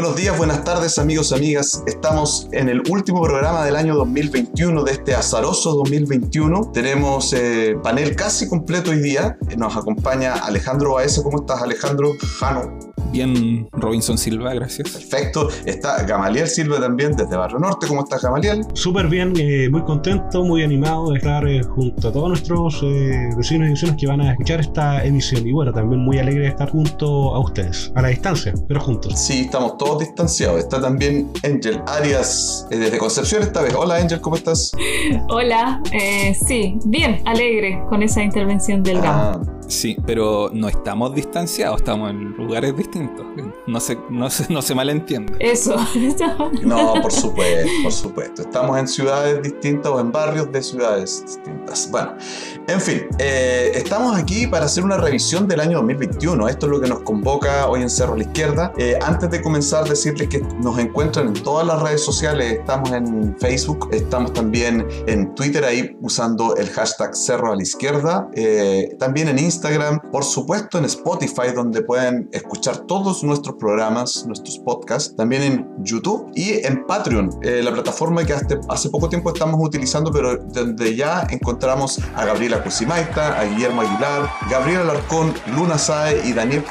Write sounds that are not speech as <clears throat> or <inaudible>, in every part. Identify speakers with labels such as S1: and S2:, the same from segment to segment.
S1: Buenos días, buenas tardes amigos, amigas. Estamos en el último programa del año 2021, de este azaroso 2021. Tenemos eh, panel casi completo hoy día. Nos acompaña Alejandro Baeza. ¿Cómo estás Alejandro? Jano.
S2: Bien, Robinson Silva, gracias.
S1: Perfecto. Está Gamaliel Silva también desde Barrio Norte. ¿Cómo estás, Gamaliel?
S3: Súper bien, eh, muy contento, muy animado de estar eh, junto a todos nuestros eh, vecinos y vecinas que van a escuchar esta emisión. Y bueno, también muy alegre de estar junto a ustedes, a la distancia, pero juntos.
S1: Sí, estamos todos distanciados. Está también Angel Arias desde Concepción esta vez. Hola, Angel, ¿cómo estás?
S4: Hola, sí, bien, alegre con esa intervención del ah,
S2: Sí, pero no estamos distanciados, estamos en lugares distintos. No se, no se, no se malentiende.
S4: Eso. <laughs>
S1: no, por supuesto, por supuesto. Estamos en ciudades distintas o en barrios de ciudades distintas. Bueno, en fin, eh, estamos aquí para hacer una revisión del año 2021. Esto es lo que nos convoca hoy en Cerro a la Izquierda. Eh, antes de comenzar, decirles que nos encuentran en todas las redes sociales. Estamos en Facebook, estamos también en Twitter ahí usando el hashtag Cerro a la Izquierda. Eh, también en Instagram Instagram, por supuesto en Spotify, donde pueden escuchar todos nuestros programas, nuestros podcasts, también en YouTube y en Patreon, eh, la plataforma que hasta hace poco tiempo estamos utilizando, pero donde ya encontramos a Gabriela Cosimaita, a Guillermo Aguilar, Gabriela Alarcón, Luna Sae y Daniel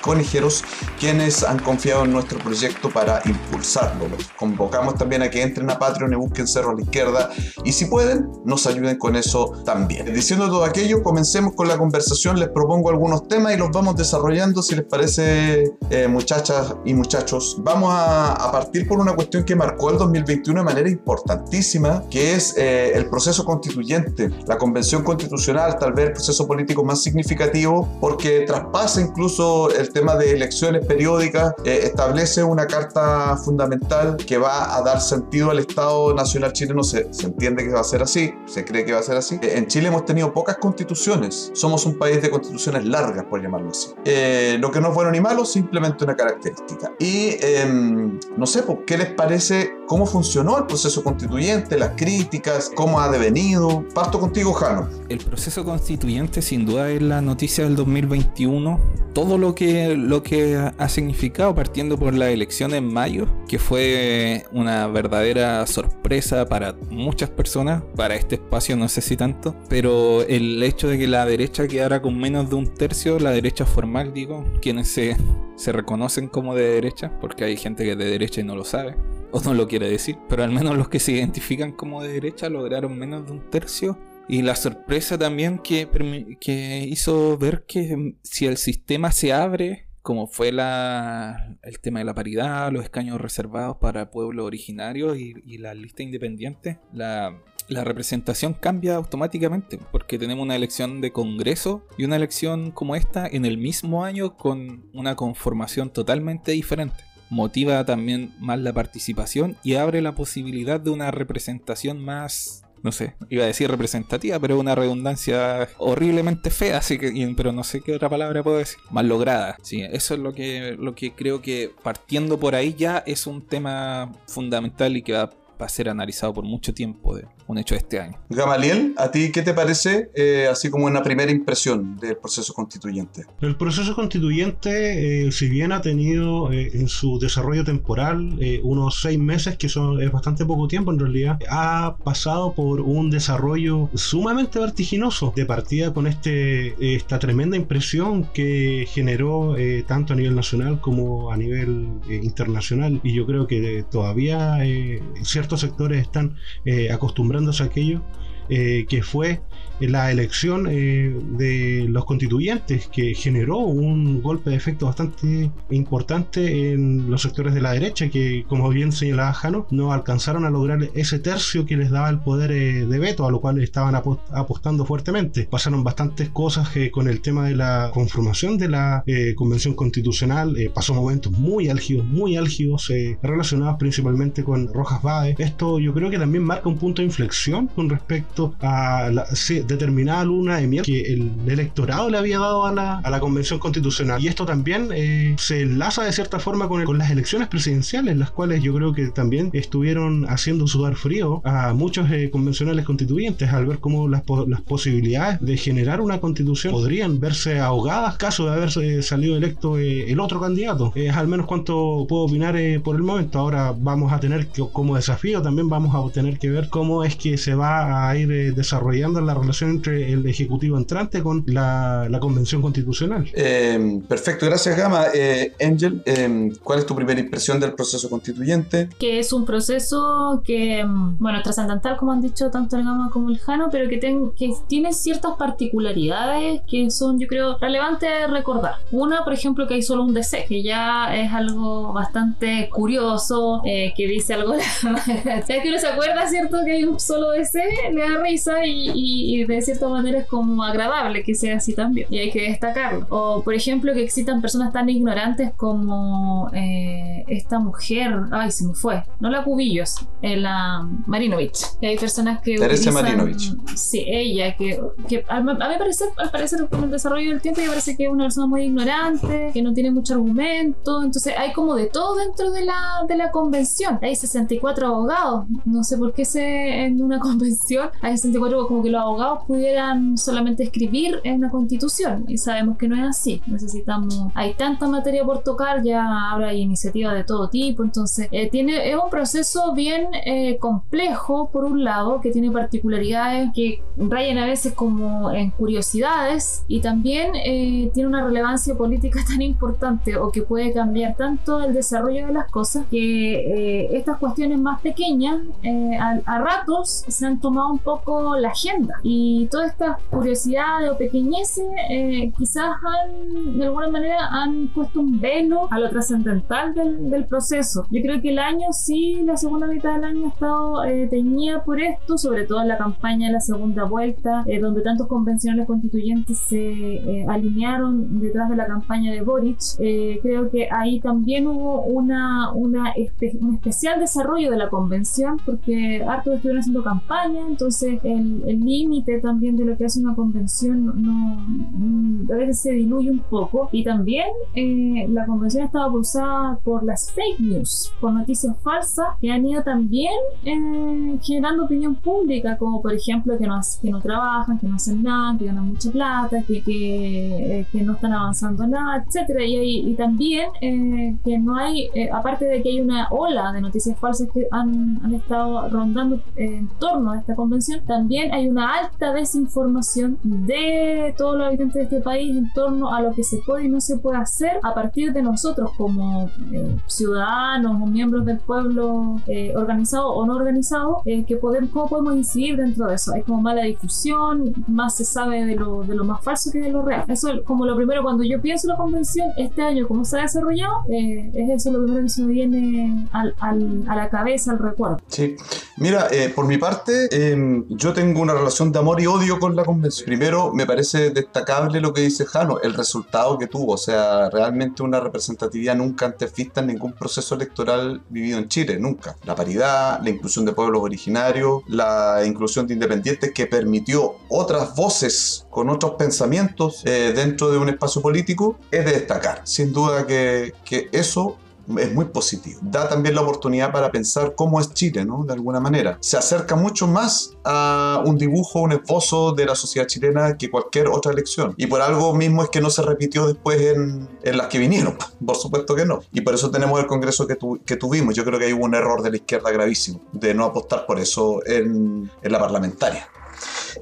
S1: Conejeros, quienes han confiado en nuestro proyecto para impulsarlo. Los convocamos también a que entren a Patreon y busquen Cerro a la Izquierda y si pueden, nos ayuden con eso también. Diciendo todo aquello, comencemos con la conversación les propongo algunos temas y los vamos desarrollando si les parece, eh, muchachas y muchachos. Vamos a, partir por una cuestión que marcó el 2021 de manera importantísima, que es eh, el proceso constituyente, la convención constitucional, tal vez el proceso político más significativo, porque traspasa incluso el tema de elecciones periódicas, eh, establece una carta fundamental que va a dar sentido al Estado Nacional chileno. Se, se entiende que va a ser así, se cree que va a ser así. en Chile hemos tenido pocas constituciones, somos un país de constituciones largas, por llamarlo así. Eh, lo que no es bueno ni malo, simplemente una característica. Y em, no sé, ¿qué les parece cómo funcionó el proceso constituyente, las críticas, cómo ha devenido? Parto contigo, Jano.
S2: El proceso constituyente sin duda es la noticia del 2021. Todo lo que, lo que ha significado, partiendo por la elección en mayo, que fue una verdadera sorpresa para muchas personas, para este espacio no sé si tanto, pero el hecho de que la derecha quedara menos de un tercio, la derecha formal, digo, quienes se, se reconocen como de derecha, porque hay gente que es de derecha y no lo sabe, o no lo quiere decir, pero al menos los que se identifican como de derecha lograron menos de un tercio. Y la sorpresa también que, que hizo ver que si el sistema se abre, como fue la, el tema de la paridad, los escaños reservados para pueblos originarios y, y la lista independiente, la, la representación cambia automáticamente, porque tenemos una elección de Congreso y una elección como esta en el mismo año con una conformación totalmente diferente. Motiva también más la participación y abre la posibilidad de una representación más, no sé, iba a decir representativa, pero una redundancia horriblemente fea, así que, pero no sé qué otra palabra puedo decir, más lograda. Sí, eso es lo que, lo que creo que partiendo por ahí ya es un tema fundamental y que va a ser analizado por mucho tiempo de un hecho de este año.
S1: Gamaliel, ¿a ti qué te parece, eh, así como una primera impresión del proceso constituyente?
S3: El proceso constituyente, eh, si bien ha tenido eh, en su desarrollo temporal unos seis meses, que son, es bastante poco tiempo en realidad, ha pasado por un desarrollo sumamente vertiginoso de partida con este, esta tremenda impresión que generó tanto a nivel nacional como a nivel internacional. Y yo creo que todavía cierto sectores están eh, acostumbrándose a aquello, eh, que fue la elección eh, de los constituyentes, que generó un golpe de efecto bastante importante en los sectores de la derecha, que como bien señalaba Jano, no alcanzaron a lograr ese tercio que les daba el poder eh, de veto, a lo cual estaban apostando fuertemente. Pasaron bastantes cosas eh, con el tema de la conformación de la Convención Constitucional, pasó momentos muy álgidos, muy álgidos, relacionados principalmente con Rojas Bade. Esto yo creo que también marca un punto de inflexión con respecto a la, determinada luna de miel que el electorado le había dado a la, a la Convención Constitucional. Y esto también eh, se enlaza de cierta forma con, con las elecciones presidenciales, las cuales yo creo que también estuvieron haciendo sudar frío a muchos eh, convencionales constituyentes al ver cómo las, las posibilidades de generar una constitución podrían verse ahogadas caso de haber salido electo eh, el otro candidato. Es al menos cuanto puedo opinar por el momento. Ahora vamos a tener que, como desafío, también vamos a tener que ver cómo es que se va a ir desarrollando la relación entre el Ejecutivo entrante con la, la Convención Constitucional.
S1: perfecto, gracias Gama. Angel, ¿cuál es tu primera impresión del proceso constituyente?
S4: Que es un proceso que, mm, bueno, trascendental, como han dicho tanto el Gama como el Jano, pero que, que tiene ciertas particularidades que son, yo creo, relevantes recordar. Una, por ejemplo, que hay solo un DC, que ya es algo bastante curioso, eh, que dice algo. sea que uno se acuerda, ¿cierto? Que hay un solo DC, le da risa y, de cierta manera es como agradable que sea así también. Y hay que destacarlo. O, por ejemplo, que existan personas tan ignorantes como eh, esta mujer, ay, se me fue, no la Cubillos, eh, la Marinovich. hay personas que.
S1: Teresa Marinovich.
S4: Sí, ella, que, que a, mí me parece, al parecer, con el desarrollo del tiempo, me parece que es una persona muy ignorante, que no tiene mucho argumento. Entonces, hay como de todo dentro de la, de la convención. Hay 64 abogados. No sé por qué se, en una <laughs> convención hay 64, como que los abogados pudieran solamente escribir en una constitución. Y sabemos que no es así. Necesitamos. Hay tanta materia por tocar, ya ahora hay iniciativas de todo tipo. Entonces, eh, tiene, es un proceso bien eh, complejo, por un lado, que tiene particularidades que rayan a veces como en curiosidades y también eh, tiene una relevancia política <laughs> tan importante o que puede cambiar tanto el desarrollo de las cosas que estas cuestiones más pequeñas a, ratos se han tomado un poco la agenda y todas estas curiosidades o pequeñeces quizás han de alguna manera han puesto un velo a lo trascendental del, del proceso. Yo creo que el año sí, la segunda mitad del año ha estado eh, teñida por esto, sobre todo en la campaña de la segunda vuelta, eh, donde tantos convencionales constituyentes se eh, alinearon detrás de la campaña de Boric. creo que ahí también hubo una, una un especial desarrollo de la convención, porque hartos estuvieron haciendo campaña, entonces el límite también de lo que hace una convención no, mm, a veces se diluye un poco. Y también la convención estaba pulsada por las fake news, por noticias falsas que han ido también eh, generando opinión pública, como por ejemplo que no, que no trabajan, que no hacen nada, que ganan mucha plata, que, que, eh, que no están avanzando nada, etcétera y, y, también eh, que no hay, aparte de que hay una ola de noticias falsas que han, han estado rondando en torno a esta convención, también hay una alta desinformación de todos los habitantes de este país en torno a lo que se puede y no se puede hacer a partir de nosotros como ciudadanos o miembros del pueblo eh, organizado o no organizado, eh, que podemos, cómo podemos incidir dentro de eso. Hay como mala difusión, más se sabe de lo, de lo más falso que de lo real. Eso es como lo primero cuando yo pienso en la convención, este año, cómo se ha desarrollado, eh, es eso lo primero que se me viene al, al, a la cabeza, al recuerdo.
S1: Sí, mira, por mi parte, em, yo tengo una relación de amor y odio con la convención. Primero, me parece destacable lo que dice Jano, el resultado que tuvo, o sea, realmente una representatividad nunca antes vista en ningún proceso electoral vivido en Chile, nunca. La paridad, la inclusión de pueblos originarios, la inclusión de independientes que permitió otras voces con otros pensamientos eh, dentro de un espacio político, es de destacar. Sin duda que, que eso es muy positivo. Da también la oportunidad para pensar cómo es Chile, ¿no? De alguna manera. Se acerca mucho más a un dibujo, un esbozo de la sociedad chilena que cualquier otra elección. Y por algo mismo es que no se repitió después en, en las que vinieron. <laughs> Por supuesto que no. Y por eso tenemos el Congreso que, que tuvimos. Yo creo que hay un error de la izquierda gravísimo de no apostar por eso en, en la parlamentaria.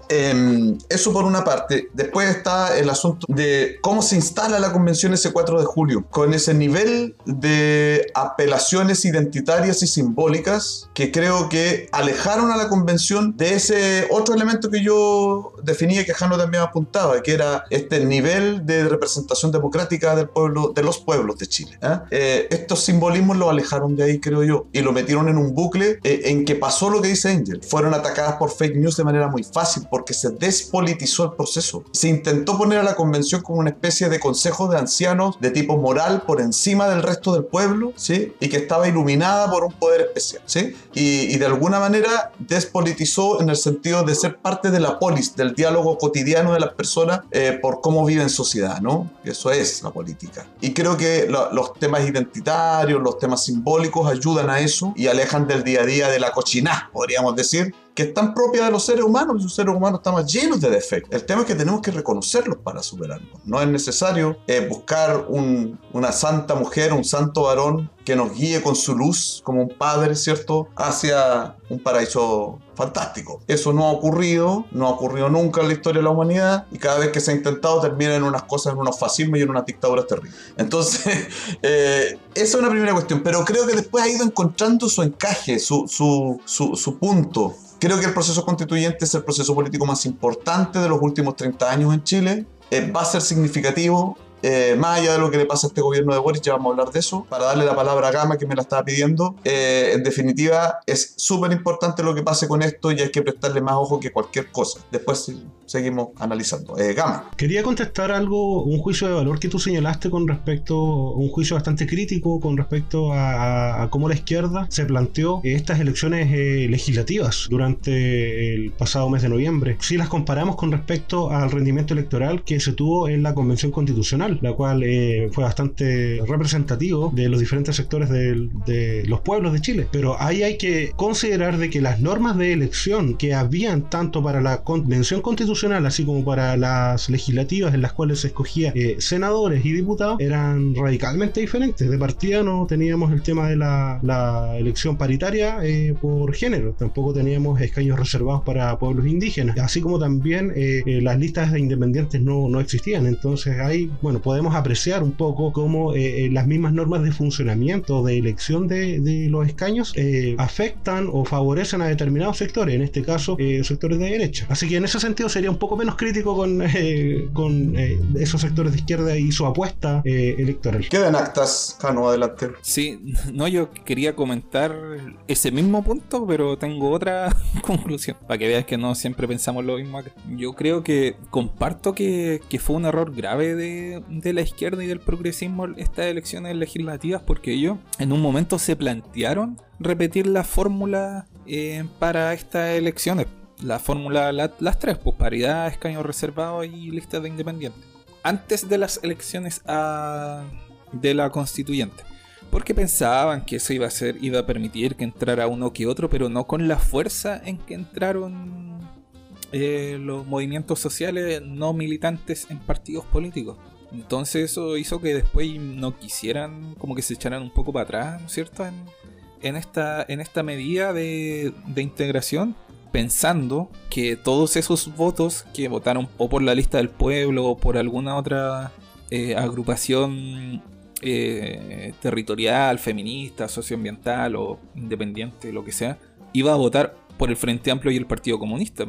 S1: Em, eso por una parte. Después está el asunto de cómo se instala la convención ese 4 de julio, con ese nivel de apelaciones identitarias y simbólicas que creo que alejaron a la convención de ese otro elemento que yo definía que Jano también apuntaba, que era este nivel de representación democrática del pueblo, de los pueblos de Chile. ¿eh? Eh, estos simbolismos lo alejaron de ahí, creo yo, y lo metieron en un bucle eh, en que pasó lo que dice Angel. Fueron atacadas por fake news de manera muy fácil fácil porque se despolitizó el proceso. Se intentó poner a la convención como una especie de consejo de ancianos de tipo moral por encima del resto del pueblo, ¿sí? Y que estaba iluminada por un poder especial, ¿sí? Y, y de alguna manera despolitizó en el sentido de ser parte de la polis, del diálogo cotidiano de las personas eh, por cómo viven en sociedad, ¿no? Eso es la política. Y creo que lo- los temas identitarios, los temas simbólicos ayudan a eso y alejan del día a día de la cochiná, podríamos decir, que es tan propia de los seres humanos, los seres humanos estamos llenos de defectos. El tema es que tenemos que reconocerlos para superarlos. No es necesario eh, buscar un- una santa mujer, un santo varón que nos guíe con su luz como un padre, ¿cierto?, hacia un paraíso fantástico. Eso no ha ocurrido, no ha ocurrido nunca en la historia de la humanidad y cada vez que se ha intentado termina en unas cosas, en unos fascismos y en unas dictaduras terribles. Entonces, <laughs> eh, esa es una primera cuestión, pero creo que después ha ido encontrando su encaje, su, su, su, su punto. Creo que el proceso constituyente es el proceso político más importante de los últimos 30 años en Chile. Eh, va a ser significativo. Eh, más allá de lo que le pasa a este gobierno de Boris, ya vamos a hablar de eso. Para darle la palabra a Gama, que me la estaba pidiendo. eh, en definitiva, es súper importante lo que pase con esto y hay que prestarle más ojo que cualquier cosa. Después seguimos analizando. Eh, Gama.
S3: Quería contestar algo, un juicio de valor que tú señalaste con respecto, un juicio bastante crítico con respecto a- a cómo la izquierda se planteó estas elecciones eh, legislativas durante el pasado mes de noviembre. Si las comparamos con respecto al rendimiento electoral que se tuvo en la Convención Constitucional, la cual eh, fue bastante representativo de los diferentes sectores de los pueblos de Chile. Pero ahí hay que considerar de que las normas de elección que habían tanto para la Convención Constitucional así como para las legislativas en las cuales se escogía eh, senadores y diputados eran radicalmente diferentes. De partida no teníamos el tema de la, elección paritaria eh, por género, tampoco teníamos escaños reservados para pueblos indígenas, así como también las listas de independientes no, no existían. Entonces ahí, bueno, podemos apreciar un poco cómo eh, eh, las mismas normas de funcionamiento, de elección de, de los escaños, eh, afectan o favorecen a determinados sectores, en este caso eh, sectores de derecha. Así que en ese sentido sería un poco menos crítico con, <laughs> eh, con eh, esos sectores de izquierda y su apuesta eh, electoral.
S1: Quedan actas. Cano, adelante.
S2: Sí, <laughs> no, yo quería comentar ese mismo punto, pero tengo otra <laughs> conclusión. Para que veas que no siempre pensamos lo mismo acá. Yo creo que comparto que, que fue un error grave de, de la izquierda y del progresismo estas elecciones legislativas, porque ellos en un momento se plantearon repetir la fórmula eh, para estas elecciones. La fórmula, la- las tres, pues paridad, escaños reservados y listas de independientes. Antes de las elecciones a- de la constituyente porque pensaban que eso iba a ser iba a permitir que entrara uno que otro pero no con la fuerza en que entraron eh, los movimientos sociales no militantes en partidos políticos entonces eso hizo que después no quisieran como que se echaran un poco para atrás ¿no es cierto? en, esta en esta medida de, de integración pensando que todos esos votos que votaron o por la lista del pueblo o por alguna otra eh, agrupación eh, territorial, feminista, socioambiental o independiente, lo que sea, iba a votar por el Frente Amplio y el Partido Comunista.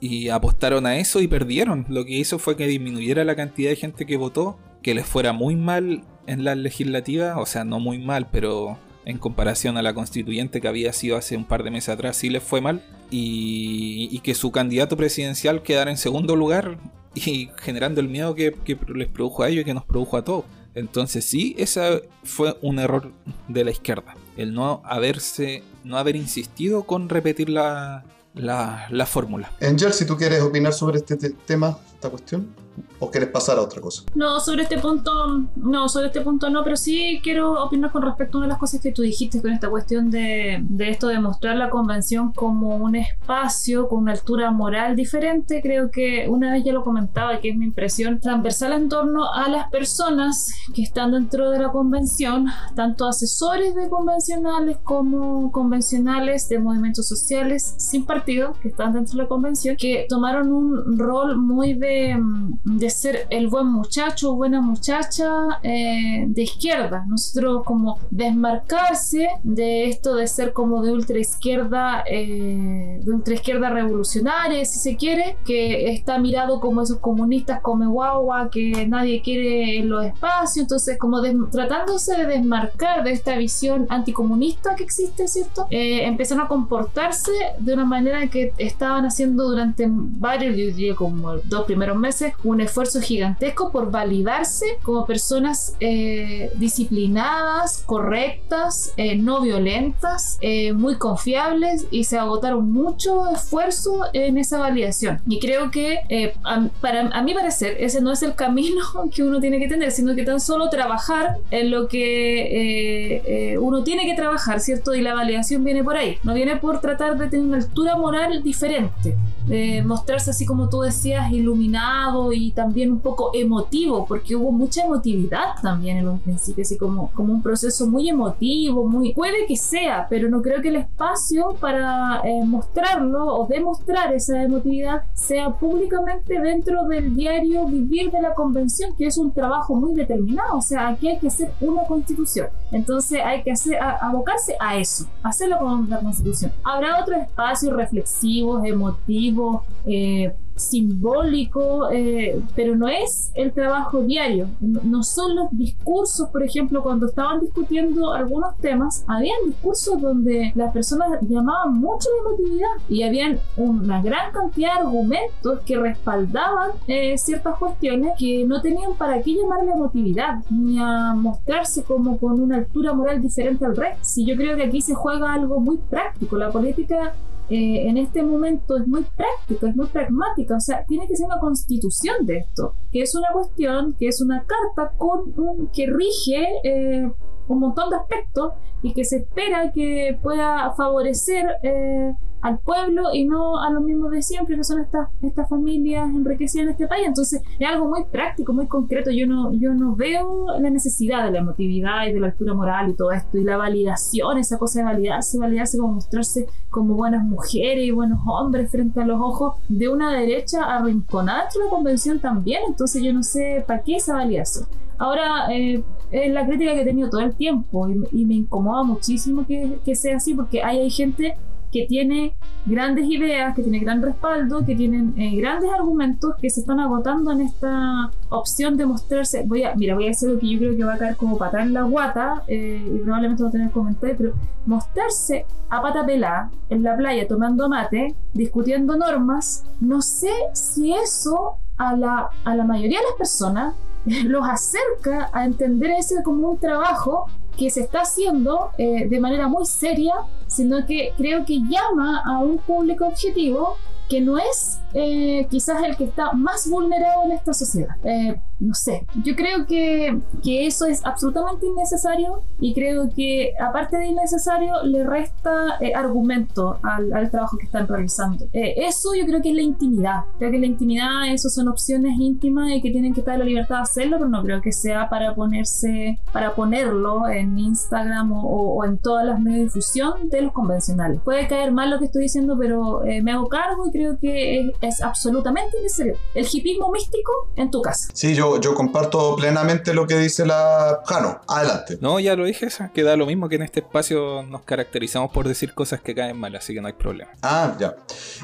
S2: Y apostaron a eso y perdieron. Lo que hizo fue que disminuyera la cantidad de gente que votó, que les fuera muy mal en las legislativas, o sea, no muy mal, pero en comparación a la constituyente que había sido hace un par de meses atrás, sí les fue mal. Y, y que su candidato presidencial quedara en segundo lugar <laughs> y generando el miedo que, que les produjo a ellos y que nos produjo a todos. Entonces sí, ese fue un error de la izquierda. El no haberse, no haber insistido con repetir la, la, la fórmula.
S1: Angel, si tú quieres opinar sobre este te- tema, esta cuestión, o quieres pasar a otra cosa.
S4: No, sobre este punto, no, sobre este punto no, pero sí quiero opinar con respecto a una de las cosas que tú dijiste con esta cuestión de, de esto de mostrar la convención como un espacio con una altura moral diferente. Creo que una vez ya lo comentaba, que es mi impresión transversal en torno a las personas que están dentro de la convención, tanto asesores de convencionales como convencionales de movimientos sociales sin partido que están dentro de la convención, que tomaron un rol muy de, de ser el buen muchacho o buena muchacha eh, de izquierda. Nosotros como desmarcarse de esto de ser como de ultra izquierda, eh, de ultra izquierda revolucionaria, si se quiere, que está mirado como esos comunistas come guagua, que nadie quiere en los espacios, entonces como tratándose de desmarcar de esta visión anticomunista que existe, ¿cierto? Eh, empezaron a comportarse de una manera que estaban haciendo durante varios, yo diría como dos primeros meses, un esfuerzo gigantesco por validarse como personas eh, disciplinadas, correctas, eh, no violentas, eh, muy confiables y se agotaron mucho esfuerzo en esa validación. Y creo que a, para, a mi parecer ese no es el camino <laughs> que uno tiene que tener, sino que tan solo trabajar en lo que uno tiene que trabajar, ¿cierto? Y la validación viene por ahí, no viene por tratar de tener una altura moral diferente de mostrarse así como tú decías, iluminado y también un poco emotivo, porque hubo mucha emotividad también en un principio, así como, como un proceso muy emotivo, muy... Puede que sea, pero no creo que el espacio para eh, mostrarlo o demostrar esa emotividad sea públicamente dentro del diario vivir de la convención, que es un trabajo muy determinado, o sea, aquí hay que hacer una constitución, entonces hay que hacer, abocarse a eso, hacerlo con la constitución. Habrá otros espacios reflexivos, emotivos, eh, simbólico, eh, pero no es el trabajo diario. No, son los discursos, por ejemplo, cuando estaban discutiendo algunos temas, habían discursos donde las personas llamaban mucho la emotividad y habían una gran cantidad de argumentos que respaldaban eh, ciertas cuestiones que no tenían para qué llamar la emotividad ni a mostrarse como con una altura moral diferente al resto. Si yo creo que aquí se juega algo muy práctico, la política eh, en este momento es muy práctica, es muy pragmática, o sea, tiene que ser una constitución de esto, que es una cuestión, que es una carta con que rige eh, un montón de aspectos y que se espera que pueda favorecer eh, al pueblo y no a los mismos de siempre, que son estas, estas familias enriquecidas en este país. Entonces es algo muy práctico, muy concreto. Yo no, yo no veo la necesidad de la emotividad y de la altura moral y todo esto, y la validación, esa cosa de validarse, validarse como mostrarse como buenas mujeres y buenos hombres frente a los ojos de una derecha arrinconada de la convención también. Entonces yo no sé para qué esa validación. Ahora, eh, es la crítica que he tenido todo el tiempo y, me incomoda muchísimo que, que, sea así porque hay, hay gente que tiene grandes ideas, que tiene gran respaldo, que tienen eh, grandes argumentos que se están agotando en esta opción de mostrarse. Voy a, mira, voy a hacer lo que yo creo que va a caer como patada en la guata eh, y probablemente va a tener comentarios, pero mostrarse a pata pelada en la playa tomando mate, discutiendo normas, no sé si eso a la, a la mayoría de las personas <laughs> los acerca a entender ese como un trabajo que se está haciendo eh, de manera muy seria, sino que creo que llama a un público objetivo que no es eh, quizás el que está más vulnerado en esta sociedad. Eh, no sé, yo creo que, que, eso es absolutamente innecesario y creo que aparte de innecesario le resta eh, argumento al, al, trabajo que están realizando. eso yo creo que es la intimidad. Creo que la intimidad, eso son opciones íntimas y que tienen que estar la libertad de hacerlo, pero no creo que sea para ponerse, para ponerlo en Instagram o, o en todas las medios de difusión de los convencionales. Puede caer mal lo que estoy diciendo, pero me hago cargo y creo que es, absolutamente necesario. El hipismo místico en tu casa.
S1: Sí, yo, yo comparto plenamente lo que dice la Jano. Adelante.
S2: No, ya lo dije, esa, que da lo mismo que en este espacio nos caracterizamos por decir cosas que caen mal, así que no hay problema.
S1: Ah, ya.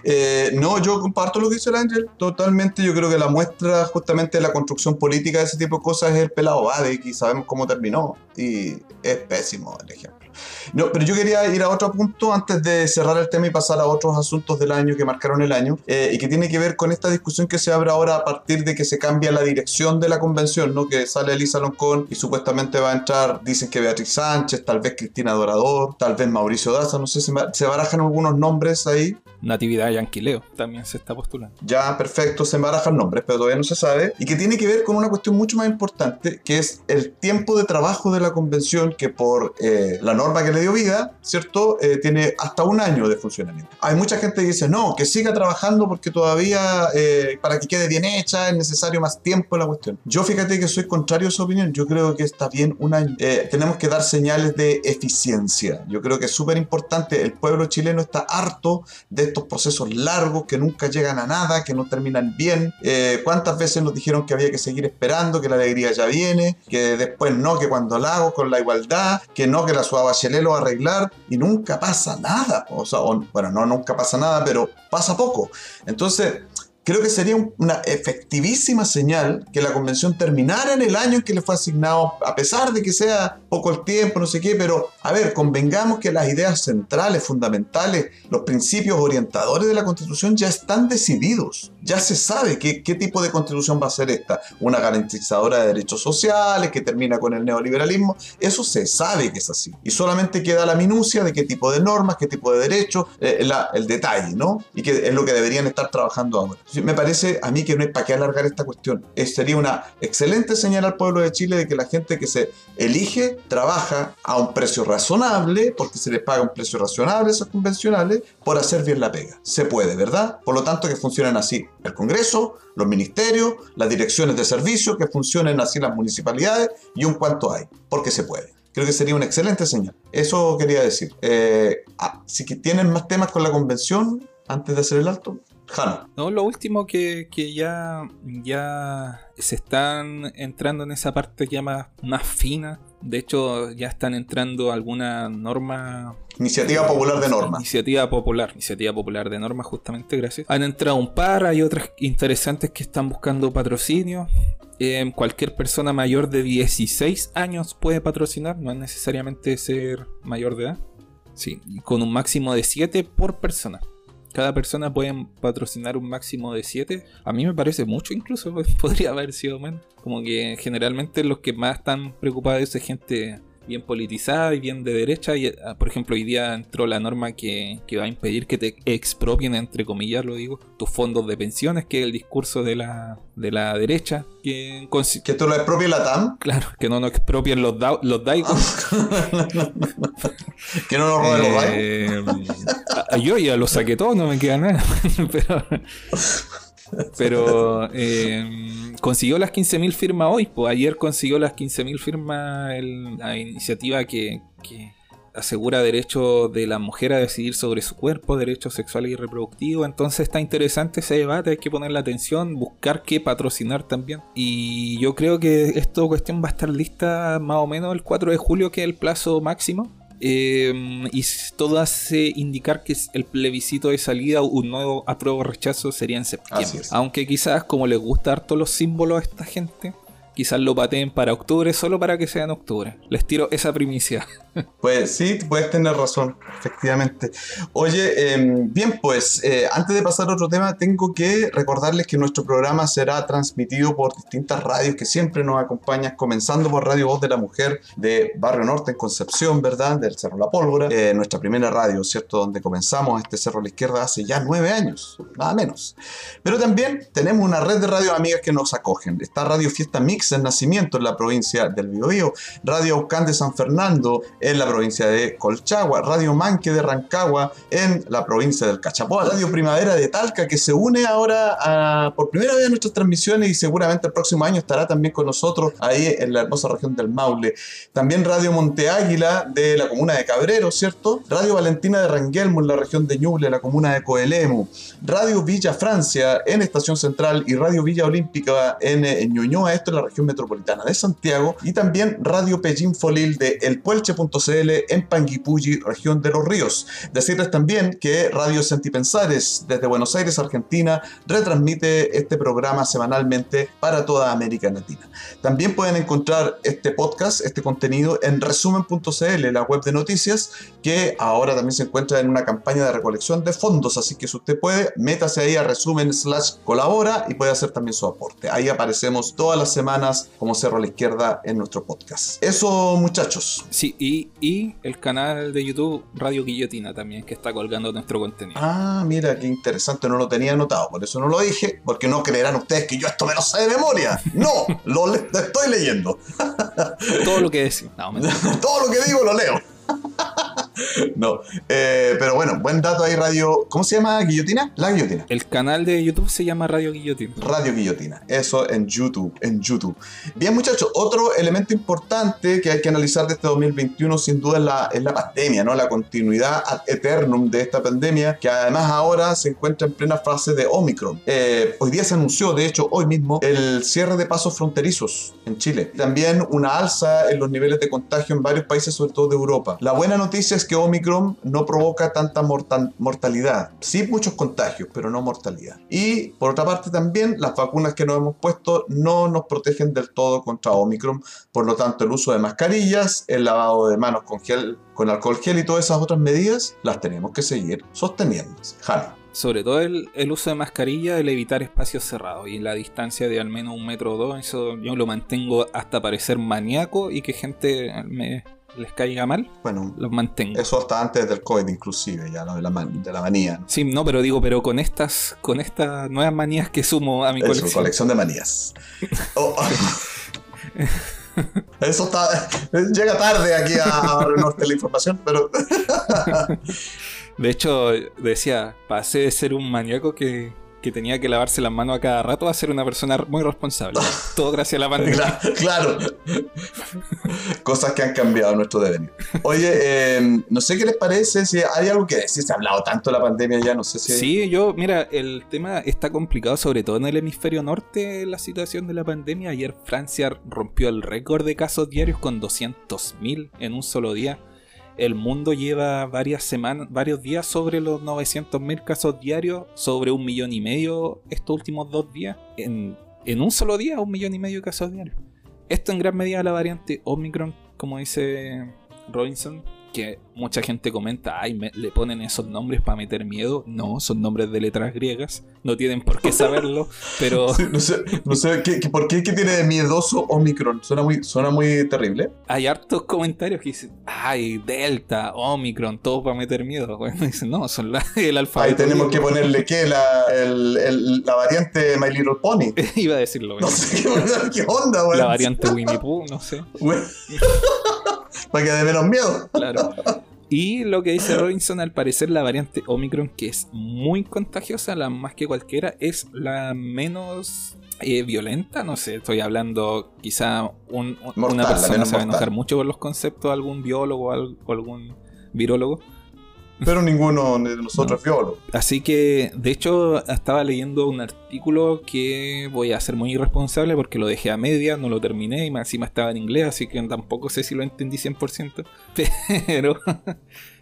S1: Eh, no, yo comparto lo que dice el Ángel totalmente. Yo creo que la muestra justamente de la construcción política de ese tipo de cosas es el pelado Bade, y sabemos cómo terminó. Y es pésimo el ejemplo. No, pero yo quería ir a otro punto antes de cerrar el tema y pasar a otros asuntos del año que marcaron el año eh, y que tiene que ver con esta discusión que se abre ahora a partir de que se cambia la dirección de la convención, ¿no? Que sale Elisa Loncón y supuestamente va a entrar, dicen que Beatriz Sánchez, tal vez Cristina Dorador, tal vez Mauricio Daza, no sé, si se barajan algunos nombres ahí.
S2: Natividad y Anquileo también se está postulando.
S1: Ya, perfecto, se barajan nombres, pero todavía no se sabe. Y que tiene que ver con una cuestión mucho más importante, que es el tiempo de trabajo de la convención, que por eh, la norma que le dio vida, ¿cierto? Eh, tiene hasta un año de funcionamiento. Hay mucha gente que dice, no, que siga trabajando porque todavía, eh, para que quede bien hecha, es necesario más tiempo en la cuestión. Yo fíjate que soy contrario a su opinión. Yo creo que está bien un año. Eh, tenemos que dar señales de eficiencia. Yo creo que es súper importante. El pueblo chileno está harto de estos procesos largos que nunca llegan a nada, que no terminan bien. ¿Cuántas veces nos dijeron que había que seguir esperando, que la alegría ya viene, que después no, que cuando la hago con la igualdad, que no, que la suave a arreglar y nunca pasa nada. O sea, bueno, no nunca pasa nada, pero pasa poco. Entonces, creo que sería una efectivísima señal que la convención terminara en el año en que le fue asignado, a pesar de que sea poco el tiempo, no sé qué, pero a ver, convengamos que las ideas centrales, fundamentales, los principios orientadores de la constitución ya están decididos. Ya se sabe qué, qué tipo de constitución va a ser esta. Una garantizadora de derechos sociales que termina con el neoliberalismo. Eso se sabe que es así. Y solamente queda la minucia de qué tipo de normas, qué tipo de derechos, eh, el detalle, ¿no? Y que es lo que deberían estar trabajando ahora me parece a mí que no hay para qué alargar esta cuestión. sería una excelente señal al pueblo de Chile de que la gente que se elige trabaja a un precio razonable, porque se les paga un precio razonable a esos convencionales, por hacer bien la pega. Se puede, ¿verdad? Por lo tanto, que funcionen así el Congreso, los ministerios, las direcciones de servicio, que funcionen así las municipalidades y un cuanto hay, porque se puede. Creo que sería una excelente señal. Eso quería decir. Eh, ah, si tienen más temas con la convención, antes de hacer el alto,
S2: no, lo último que, ya, ya se están entrando en esa parte ya más, más fina. De hecho, ya están entrando alguna norma.
S1: Iniciativa Popular de Norma.
S2: Iniciativa Popular. Iniciativa Popular de Norma, justamente, gracias. Han entrado un par, hay otras interesantes que están buscando patrocinio. Eh, cualquier persona mayor de 16 años puede patrocinar, no es necesariamente ser mayor de edad. Sí, con un máximo de 7 por persona cada persona puede patrocinar un máximo de 7. A mí me parece mucho incluso, <laughs> podría haber sido menos. Como que generalmente los que más están preocupados es gente bien politizada y bien de derecha. Y, ah, por ejemplo, hoy día entró la norma que, va a impedir que te expropien, entre comillas lo digo, tus fondos de pensiones, que es el discurso de la, de la derecha. Que,
S1: que tú lo expropies la TAM.
S2: Claro, que no nos expropien los, los DAIGO. <laughs>
S1: que no nos roben los. Eh,
S2: yo ya lo saqué todo, no me queda nada. <laughs> Pero... Pero <laughs> eh, consiguió las 15.000 firmas hoy. Pues ayer consiguió las 15.000 firmas la iniciativa que, asegura derechos de la mujer a decidir sobre su cuerpo, derechos sexuales y reproductivos. Entonces está interesante ese debate, hay que ponerle atención, buscar qué patrocinar también. Y yo creo que esta cuestión va a estar lista más o menos el 4 de julio, que es el plazo máximo. Em, y todo hace indicar que el plebiscito de salida, un nuevo apruebo rechazo, sería en septiembre. Aunque quizás, como les gusta harto los símbolos a esta gente, quizás lo pateen para octubre solo para que sea en octubre. Les tiro esa primicia. <laughs>
S1: Pues sí, puedes tener razón, efectivamente. Oye, em, bien, pues eh, antes de pasar a otro tema, tengo que recordarles que nuestro programa será transmitido por distintas radios que siempre nos acompañan, comenzando por Radio Voz de la Mujer de Barrio Norte en Concepción, ¿verdad? Del Cerro La Pólvora, eh, nuestra primera radio, ¿cierto? Donde comenzamos este Cerro a la Izquierda hace ya nueve años, nada menos. Pero también tenemos una red de radios amigas que nos acogen. Está Radio Fiesta Mix en Nacimiento en la provincia del Biobío, Radio Aucán de San Fernando, en la provincia de Colchagua, Radio Manque de Rancagua en la provincia del Cachapoal, Radio Primavera de Talca que se une ahora por primera vez a nuestras transmisiones y seguramente el próximo año estará también con nosotros ahí en la hermosa región del Maule. También Radio Monte Águila de la comuna de Cabrero, ¿cierto? Radio Valentina de Ranguelmo en la región de Ñuble, la comuna de Coelemu. Radio Villa Francia en Estación Central y Radio Villa Olímpica en, Ñuñoa, esto en la metropolitana de Santiago. Y también Radio Pellín Folil de elpuelche.cl en Panguipulli, región de los ríos. Decirles también que Radio Sentipensares desde Buenos Aires, Argentina, retransmite este programa semanalmente para toda América Latina. También pueden encontrar este podcast, este contenido en resumen.cl, la web de noticias, que ahora también se encuentra en una campaña de recolección de fondos, así que si usted puede, métase ahí a resumen slash colabora y puede hacer también su aporte. Ahí aparecemos todas las semanas como Cerro a la Izquierda en nuestro podcast. Eso muchachos.
S2: Sí, y y, el canal de YouTube Radio Guillotina también, que está colgando nuestro contenido.
S1: Ah, mira, qué interesante, no lo tenía anotado, por eso no lo dije, porque no creerán ustedes que yo esto me lo sé de memoria. No, lo, estoy leyendo. <laughs>
S2: Todo lo que decimos. <laughs>
S1: Todo lo que digo lo leo. <laughs> no, eh, pero bueno, buen dato ahí, Radio. ¿Cómo se llama? ¿Guillotina? La Guillotina.
S2: El canal de YouTube se llama Radio Guillotina.
S1: Radio Guillotina. Eso en YouTube, en YouTube. Bien, muchachos, otro elemento importante que hay que analizar de este 2021 sin duda es la, es la pandemia, ¿no? La continuidad ad eternum de esta pandemia, que además ahora se encuentra en plena fase de Omicron. Eh, hoy día se anunció, de hecho, hoy mismo, el cierre de pasos fronterizos en Chile. También una alza en los niveles de contagio en varios países, sobre todo de Europa. La buena noticia es que Omicron no provoca tanta mortal- mortalidad. Sí, muchos contagios, pero no mortalidad. Y por otra parte también las vacunas que nos hemos puesto no nos protegen del todo contra Omicron. Por lo tanto, el uso de mascarillas, el lavado de manos con gel, con alcohol gel y todas esas otras medidas las tenemos que seguir sosteniendo. Jano.
S2: Sobre todo el uso de mascarilla, el evitar espacios cerrados y la distancia de al menos un metro o dos, eso yo lo mantengo hasta parecer maníaco y que gente me les caiga mal,
S1: Bueno,
S2: los mantengo.
S1: eso hasta antes del COVID inclusive, ya lo de la, man- de la manía. ¿no?
S2: Sí, no, pero digo, pero con estas, con estas nuevas manías que sumo a mi
S1: Eso,
S2: colección.
S1: colección de manías. Oh, oh. <laughs> Eso está. Llega tarde aquí a, Norte la información, pero.
S2: De hecho, decía, pasé de ser un maníaco que, que tenía que lavarse las manos a cada rato a ser una persona muy responsable. <laughs> Todo gracias a la pandemia.
S1: Cla- claro. <laughs> Cosas que han cambiado nuestro devenir. Oye, eh, no sé qué les parece, si hay algo que decir. Se ha hablado tanto de la pandemia ya, no sé si.
S2: Sí, yo, mira, el tema está complicado, sobre todo en el hemisferio norte, la situación de la pandemia. Ayer Francia rompió el récord de casos diarios con 200.000 en un solo día. El mundo lleva varias semanas, varios días sobre los 900.000 casos diarios, sobre un millón y medio estos últimos dos días. En, en un solo día, un millón y medio de casos diarios. Esto en gran medida la variante Omicron, como dice Robinson, que mucha gente comenta, ay, me- le ponen esos nombres para meter miedo. No, son nombres de letras griegas, no tienen por qué saberlo, <laughs> pero
S1: Sí, No sé, no sé ¿qué, qué- por qué ¿Qué tiene de miedoso Omicron. Suena muy, suena muy terrible.
S2: hay hartos comentarios que dicen, ay, Delta, Omicron, todo para meter miedo. <laughs> Bueno, dicen, no, son la- <laughs> el alfabeto.
S1: Ahí tenemos que
S2: griego".
S1: ponerle que la, el- el- la variante My Little Pony.
S2: Iba a decirlo,
S1: No sé qué, onda, weón.
S2: la variante Winnie Pooh, no sé.
S1: Para que dé menos miedo.
S2: Claro. Y lo que dice Robinson, al parecer la variante Omicron, que es muy contagiosa, la más que cualquiera, es la menos eh, violenta. No sé, estoy hablando quizá un-
S1: Mortal,
S2: una persona se va a enojar mucho con los conceptos de algún biólogo o algún virólogo.
S1: Pero ninguno de nosotros es biólogo.
S2: Así que, de hecho, estaba leyendo un artículo que voy a ser muy irresponsable porque lo dejé a media, no lo terminé y encima estaba en inglés, así que tampoco sé si lo entendí 100%. <laughs> Pero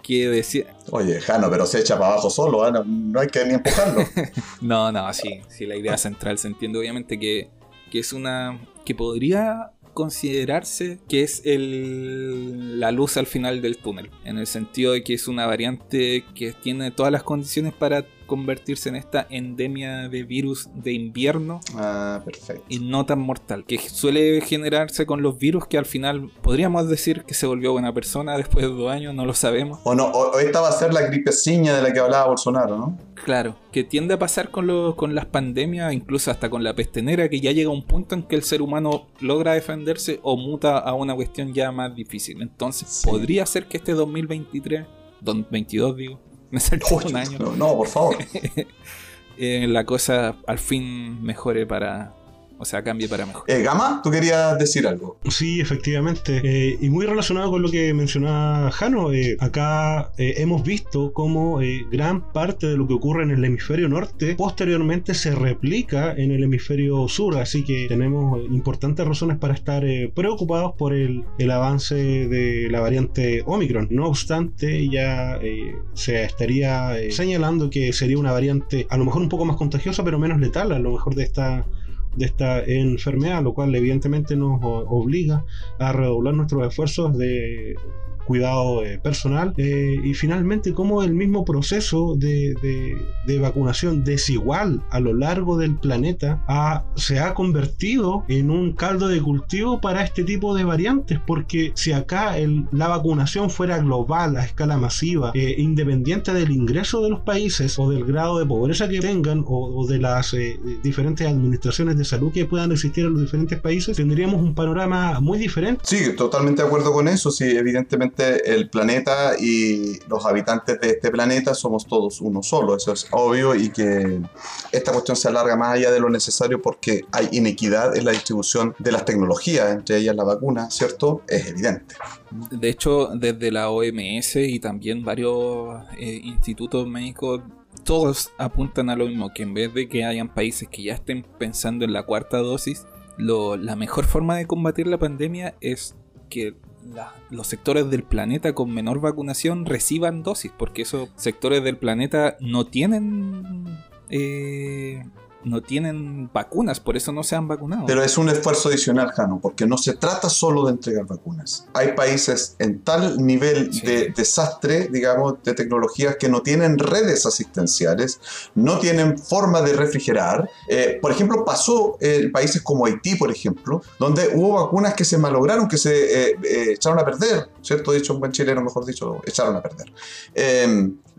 S2: que decía,
S1: Oye, Jano, pero se echa para abajo solo, ¿ah? no, no hay que ni empujarlo. <laughs>
S2: No, no, sí, sí, la idea <laughs> central se entiende obviamente que, que es una... que podría considerarse que es el, la luz al final del túnel, en el sentido de que es una variante que tiene todas las condiciones para convertirse en esta endemia de virus de invierno
S1: Ah, perfecto.
S2: y no tan mortal, que suele generarse con los virus que al final podríamos decir que se volvió buena persona después de dos años, no lo sabemos.
S1: O no, o, esta va a ser la gripeciña de la que hablaba Bolsonaro, ¿no?
S2: Claro, que tiende a pasar con, con las pandemias, incluso hasta con la peste negra, que ya llega un punto en que el ser humano logra defenderse o muta a una cuestión ya más difícil. Entonces,
S1: Sí.
S2: podría ser que este 2023, 2022 digo, <laughs> me saltó
S1: Uy,
S2: un año,
S1: no, no, por favor. <laughs>
S2: eh, la cosa al fin mejore para, o sea, cambie para mejor.
S1: Eh, Gama, tú querías decir algo.
S3: Sí, efectivamente. Eh, y muy relacionado con lo que mencionaba Jano, eh, acá eh, hemos visto cómo eh, gran parte de lo que ocurre en el hemisferio norte posteriormente se replica en el hemisferio sur, así que tenemos importantes razones para estar eh, preocupados por el, el avance de la variante Omicron. No obstante, ya eh, se estaría eh, señalando que sería una variante a lo mejor un poco más contagiosa, pero menos letal, a lo mejor de esta de esta enfermedad, lo cual evidentemente nos obliga a redoblar nuestros esfuerzos de cuidado eh, personal eh, y finalmente como el mismo proceso de, de- de vacunación desigual a lo largo del planeta ha- se ha convertido en un caldo de cultivo para este tipo de variantes porque si acá el- la vacunación fuera global a escala masiva eh, independiente del ingreso de los países o del grado de pobreza que tengan o, o de las eh, diferentes administraciones de salud que puedan existir en los diferentes países tendríamos un panorama muy diferente
S1: Sí, totalmente de acuerdo con eso. Sí, evidentemente el planeta y los habitantes de este planeta somos todos uno solo, eso es obvio y que esta cuestión se alarga más allá de lo necesario porque hay inequidad en la distribución de las tecnologías, entre ellas la vacuna, ¿cierto? Es evidente.
S2: De hecho, desde la OMS y también varios eh, institutos médicos todos apuntan a lo mismo, que en vez de que hayan países que ya estén pensando en la cuarta dosis, la mejor forma de combatir la pandemia es que los sectores del planeta con menor vacunación reciban dosis, porque esos sectores del planeta no tienen eh, no tienen vacunas, por eso no se han vacunado.
S1: Pero es un esfuerzo adicional, Jano, porque no se trata solo de entregar vacunas. Hay países en tal nivel de desastre, digamos, de tecnologías que no tienen redes asistenciales, no tienen forma de refrigerar. Eh, por ejemplo, pasó en países como Haití, por ejemplo, donde hubo vacunas que se malograron, que se eh, eh, echaron a perder, ¿cierto? Dicho un buen chileno, mejor dicho, echaron a perder.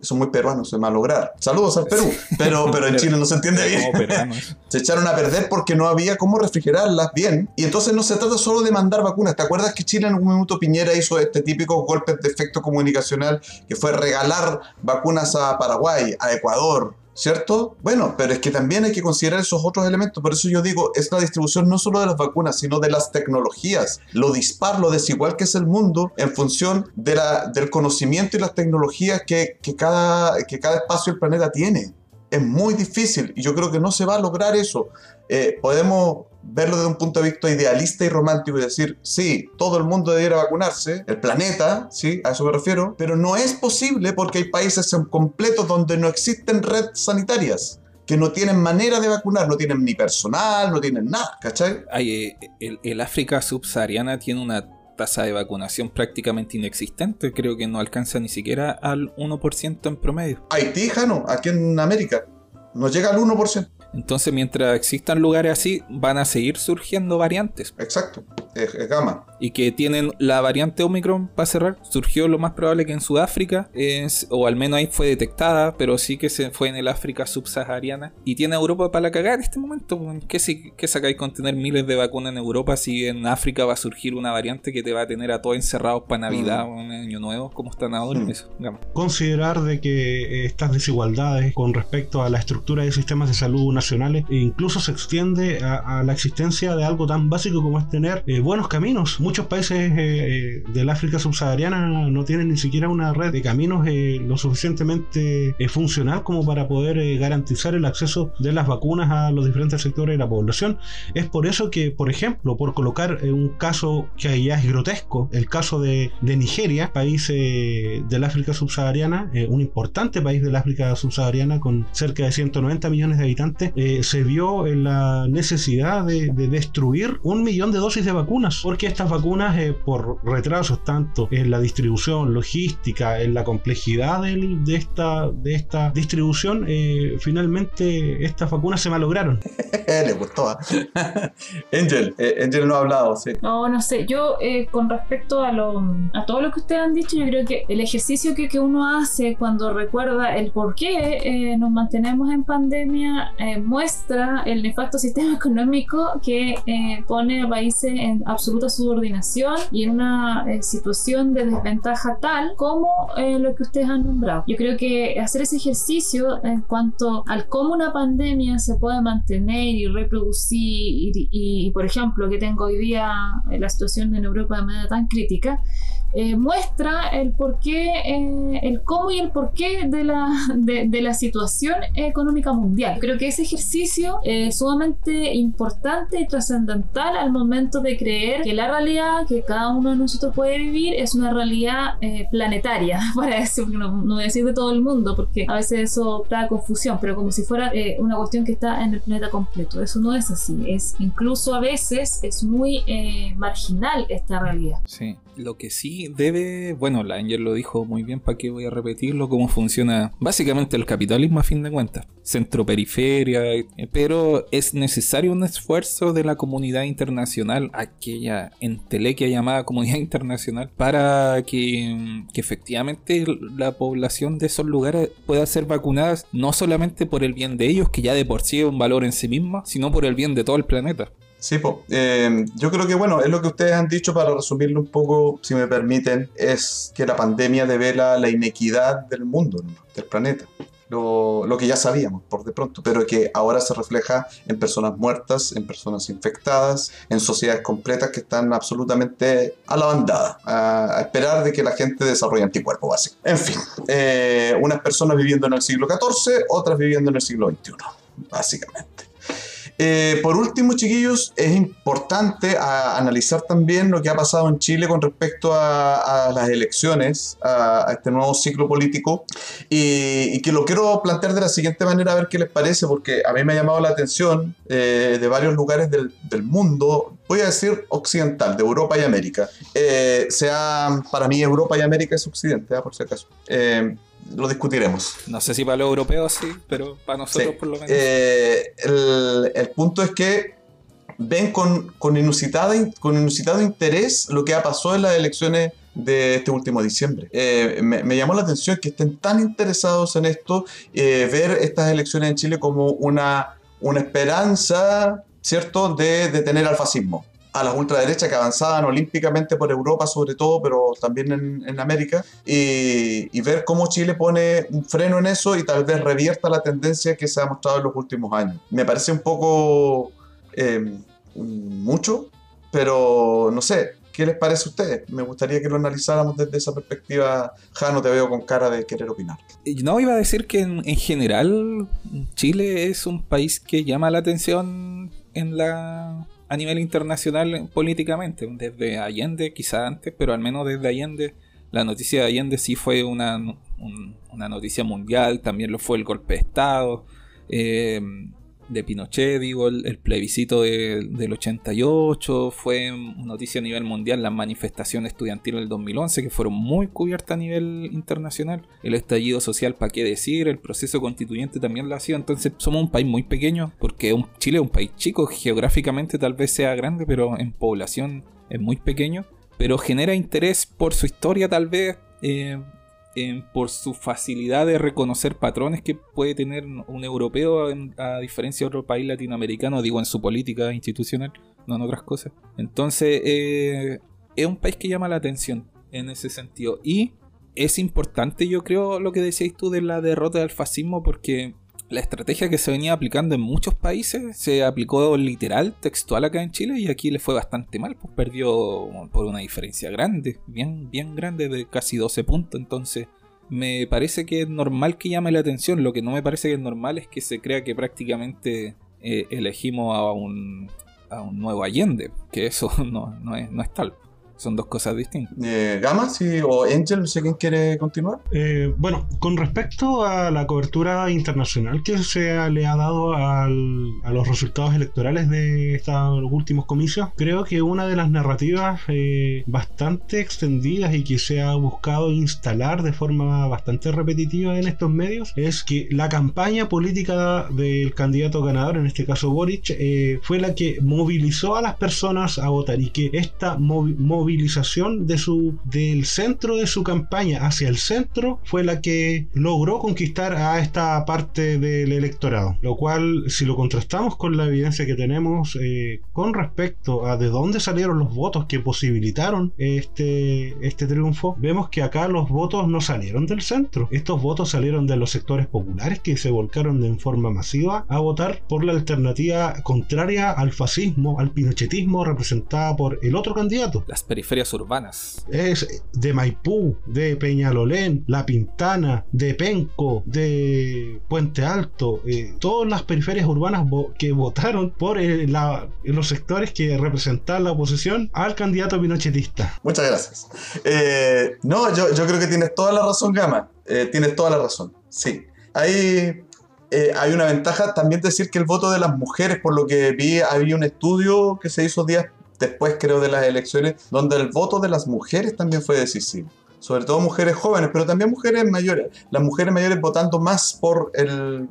S1: Son muy peruanos de malograr. Saludos al Perú, pero, pero en <laughs> Chile no se entiende bien. <laughs> se echaron a perder porque no había cómo refrigerarlas bien. Y entonces no se trata solo de mandar vacunas. ¿Te acuerdas que Chile en un minuto Piñera hizo este típico golpe de efecto comunicacional que fue regalar vacunas a Paraguay, a Ecuador, ¿Cierto? Bueno, pero es que también hay que considerar esos otros elementos. Por eso yo digo, es la distribución no solo de las vacunas, sino de las tecnologías. Lo dispar, lo desigual que es el mundo en función de la, del conocimiento y las tecnologías que, que, cada, que cada espacio del planeta tiene. Es muy difícil y yo creo que no se va a lograr eso. Eh, podemos verlo desde un punto de vista idealista y romántico y decir, sí, todo el mundo debería vacunarse, el planeta, sí, a eso me refiero, pero no es posible porque hay países completos donde no existen redes sanitarias que no tienen manera de vacunar, no tienen ni personal, no tienen nada, ¿cachai?
S2: Eh, el, el África subsahariana tiene una tasa de vacunación prácticamente inexistente, creo que no alcanza ni siquiera al 1% en promedio.
S1: Haití, Jano, aquí en América, no llega al 1%.
S2: Entonces, mientras existan lugares así, van a seguir surgiendo variantes.
S1: Exacto, es, gama.
S2: Y que tienen la variante Omicron, para cerrar, surgió lo más probable que en Sudáfrica, es, o al menos ahí fue detectada, pero sí que se fue en el África subsahariana. Y tiene Europa para la cagada en este momento. ¿Qué, si, qué sacáis con tener miles de vacunas en Europa si en África va a surgir una variante que te va a tener a todos encerrados para Navidad mm. o un año nuevo? como están ahora? Mm. Eso,
S3: Considerar de que estas desigualdades con respecto a la estructura de sistemas de salud nacionales e incluso se extiende a, la existencia de algo tan básico como es tener eh, buenos caminos. Muchos países eh, eh, del África subsahariana no tienen ni siquiera una red de caminos lo suficientemente funcional como para poder garantizar el acceso de las vacunas a los diferentes sectores de la población. Es por eso que, por ejemplo, por colocar un caso que ya es grotesco, el caso de, de Nigeria, país del África subsahariana, un importante país del África subsahariana con cerca de 190 millones de habitantes, eh, se vio en la necesidad de, destruir un millón de dosis de vacunas, porque estas vacunas, eh, por retrasos tanto en la distribución logística, en la complejidad de, esta, de esta distribución, eh, finalmente estas vacunas se malograron. <laughs>
S1: Le gustó. <laughs> Angel, Angel no ha hablado, sí.
S4: No, no sé. Yo, con respecto a, lo, a todo lo que ustedes han dicho, yo creo que el ejercicio que, que uno hace cuando recuerda el por qué nos mantenemos en pandemia muestra el nefasto sistema <laughs> económico que eh, pone a países en absoluta subordinación y en una eh, situación de desventaja tal como eh, lo que ustedes han nombrado. Yo creo que hacer ese ejercicio en cuanto al cómo una pandemia se puede mantener y reproducir y, por ejemplo, que tengo hoy día la situación en Europa de manera tan crítica, muestra el porqué, el cómo y el porqué de la, de, la situación económica mundial. Creo que ese ejercicio es sumamente importante y trascendental al momento de creer que la realidad que cada uno de nosotros puede vivir es una realidad eh, planetaria, <laughs> para decir, no, no, voy a decir de todo el mundo, porque a veces eso da confusión, pero como si fuera eh, una cuestión que está en el planeta completo. Eso no es así, es incluso a veces es muy eh, marginal esta realidad.
S2: Sí. Lo que sí debe, bueno, la Angel lo dijo muy bien, ¿para qué voy a repetirlo? Cómo funciona básicamente el capitalismo a fin de cuentas. Centro-periferia, eh, pero es necesario un esfuerzo de la comunidad internacional, aquella entelequia llamada comunidad <laughs> internacional, para que, que efectivamente la población de esos lugares pueda ser vacunada no solamente por el bien de ellos, que ya de por sí es un valor en sí misma, sino por el bien de todo el planeta.
S1: Sí, po. Eh, yo creo que, bueno, es lo que ustedes han dicho para resumirlo un poco, si me permiten, es que la pandemia devela la inequidad del mundo, del planeta. Lo, lo que ya sabíamos por de pronto, pero que ahora se refleja en personas muertas, en personas infectadas, en sociedades completas que están absolutamente a la bandada, a, a esperar de que la gente desarrolle anticuerpos básicos. En fin, eh, unas personas viviendo en el siglo XIV, otras viviendo en el siglo XXI, básicamente. Eh, por último, chiquillos, es importante a- analizar también lo que ha pasado en Chile con respecto a, a las elecciones, a, a este nuevo ciclo político, y, que lo quiero plantear de la siguiente manera, a ver qué les parece, porque a mí me ha llamado la atención eh, de varios lugares del, del mundo, voy a decir occidental, de Europa y América. Eh, sea, para mí Europa y América es occidente, ah, por si acaso. Lo discutiremos.
S2: No sé si para los europeos sí, pero para nosotros
S1: Sí.
S2: por lo menos.
S1: Eh, el, el punto es que ven con, con, inusitada, con inusitado interés lo que ha pasado en las elecciones de este último diciembre. Eh, me, me llamó la atención que estén tan interesados en esto, eh, ver estas elecciones en Chile como una, una esperanza, ¿cierto?, de detener al fascismo. A las ultraderechas que avanzaban olímpicamente por Europa, sobre todo, pero también en, en América, y, ver cómo Chile pone un freno en eso y tal vez revierta la tendencia que se ha mostrado en los últimos años. Me parece un poco eh, mucho, pero no sé, ¿qué les parece a ustedes? Me gustaría que lo analizáramos desde esa perspectiva. Jano, te veo con cara de querer opinar.
S2: No, iba a decir que en, en general Chile es un país que llama la atención en la a nivel internacional políticamente, desde Allende, quizá antes, pero al menos desde Allende, la noticia de Allende sí fue una, un- una noticia mundial, también lo fue el golpe de Estado, eh, de Pinochet, digo, el, plebiscito de- del 88, fue noticia a nivel mundial, las manifestaciones estudiantiles del 2011, que fueron muy cubiertas a nivel internacional, el estallido social, para qué decir, el proceso constituyente también lo ha sido, entonces somos un país muy pequeño, porque Chile es un país chico, geográficamente tal vez sea grande, pero en población es muy pequeño, pero genera interés por su historia tal vez. eh, por su facilidad de reconocer patrones que puede tener un europeo en- a diferencia de otro país latinoamericano, digo en su política institucional, no en otras cosas. Entonces, eh, es un país que llama la atención en ese sentido. Y es importante, yo creo, lo que decías tú de la derrota del fascismo, porque la estrategia que se venía aplicando en muchos países se aplicó literal, textual acá en Chile y aquí le fue bastante mal, pues perdió por una diferencia grande, bien, bien grande de casi 12 puntos, entonces me parece que es normal que llame la atención, lo que no me parece que es normal es que se crea que prácticamente eh, elegimos a un, a un nuevo Allende, que eso <laughs> no, no, es, no es tal, son dos cosas distintas.
S1: Eh, Gama, sí, o Angel, no sé quién quiere continuar.
S3: Eh, bueno, con respecto a la cobertura internacional que se ha- le ha dado al- a los resultados electorales de estos últimos comicios, creo que una de las narrativas eh, bastante extendidas y que se ha buscado instalar de forma bastante repetitiva en estos medios es que la campaña política del candidato ganador, en este caso Boric, eh, fue la que movilizó a las personas a votar y que esta movi- movilización de su, del centro de su campaña hacia el centro fue la que logró conquistar a esta parte del electorado. Lo cual, si lo contrastamos con la evidencia que tenemos eh, con respecto a de dónde salieron los votos que posibilitaron este, este triunfo, vemos que acá los votos no salieron del centro. Estos votos salieron de los sectores populares que se volcaron en forma masiva a votar por la alternativa contraria al fascismo, al pinochetismo representada por el otro candidato.
S2: Las periferias urbanas.
S3: Es de Maipú, de Peñalolén, La Pintana, de Penco, de Puente Alto, eh, todas las periferias urbanas vo- que votaron por eh, la- los sectores que representaban la oposición al candidato pinochetista.
S1: Muchas gracias. Eh, no, yo, yo creo que tienes toda la razón, Gama. Eh, tienes toda la razón. Sí. Hay, eh, hay una ventaja también decir que el voto de las mujeres, por lo que vi, había un estudio que se hizo días después, creo, de las elecciones, donde el voto de las mujeres también fue decisivo. Sobre todo mujeres jóvenes, pero también mujeres mayores. Las mujeres mayores votando más por el,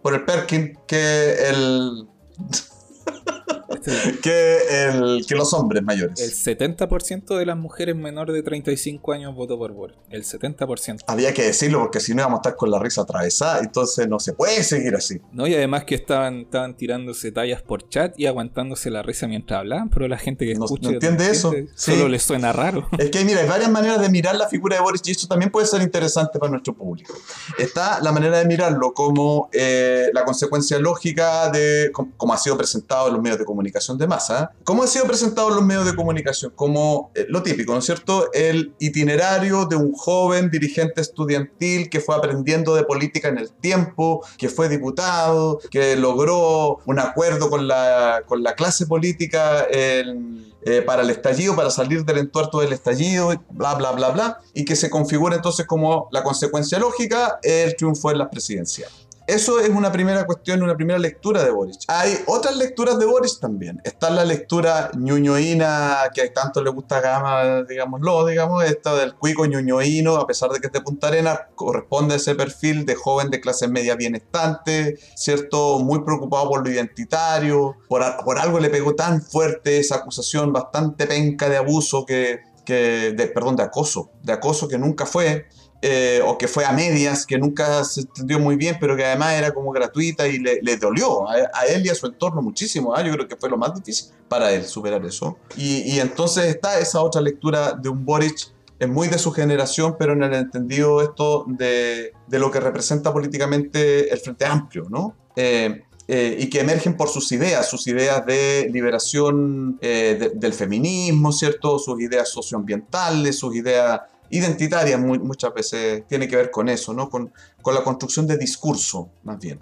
S1: por el Perkin que el, <laughs> <laughs> que, el, que los hombres
S2: El
S1: mayores.
S2: 70% de las mujeres menores de 35 años votó por Boric. El 70%.
S1: Había que decirlo porque si no íbamos a estar con la risa atravesada, entonces no se puede seguir así.
S2: ¿no? Y además que estaban, estaban tirándose tallas por chat y aguantándose la risa mientras hablaban, pero la gente que
S1: No-
S2: escucha
S1: no entiende eso.
S2: solo
S1: Sí.
S2: les suena raro. <laughs>
S1: Es que mira, hay varias maneras de mirar la figura de Boris y eso también puede ser interesante para nuestro público. Está la manera de mirarlo como eh, la consecuencia lógica de com- cómo ha sido presentado en los medios de comunicación de masa. ¿Cómo ha sido presentado en los medios de comunicación? Como eh, lo típico, ¿no es cierto? El itinerario de un joven dirigente estudiantil que fue aprendiendo de política en el tiempo, que fue diputado, que logró un acuerdo con la, con la clase política en- eh, para el estallido, para salir del entuerto del estallido, bla, bla, bla, bla, y que se configura entonces como la consecuencia lógica el triunfo en las presidenciales. Eso es una primera cuestión, una primera lectura de Boric. Hay otras lecturas de Boric también. Está la lectura ñuñoína, que a tanto le gusta Gama, digámoslo, digamos, esta del cuico ñuñoíno, a pesar de que es de Punta Arenas, corresponde a ese perfil de joven de clase media bienestante, ¿cierto? Muy preocupado por lo identitario, por, a- por algo le pegó tan fuerte esa acusación bastante penca de abuso que, que de, perdón, de acoso, de acoso que nunca fue, eh, o que fue a medias, que nunca se entendió muy bien, pero que además era como gratuita y le, le dolió a, a él y a su entorno muchísimo. ¿ah? Yo creo que fue lo más difícil para él superar eso. Y, y entonces está esa otra lectura de un Boric es muy de su generación, pero en el entendido esto de, de lo que representa políticamente el Frente Amplio, ¿no? Eh, eh, y que emergen por sus ideas, sus ideas de liberación eh, de- del feminismo, ¿cierto? Sus ideas socioambientales, sus ideas identitarias, mu- muchas veces tiene que ver con eso, ¿no? Con, con la construcción de discurso, más bien.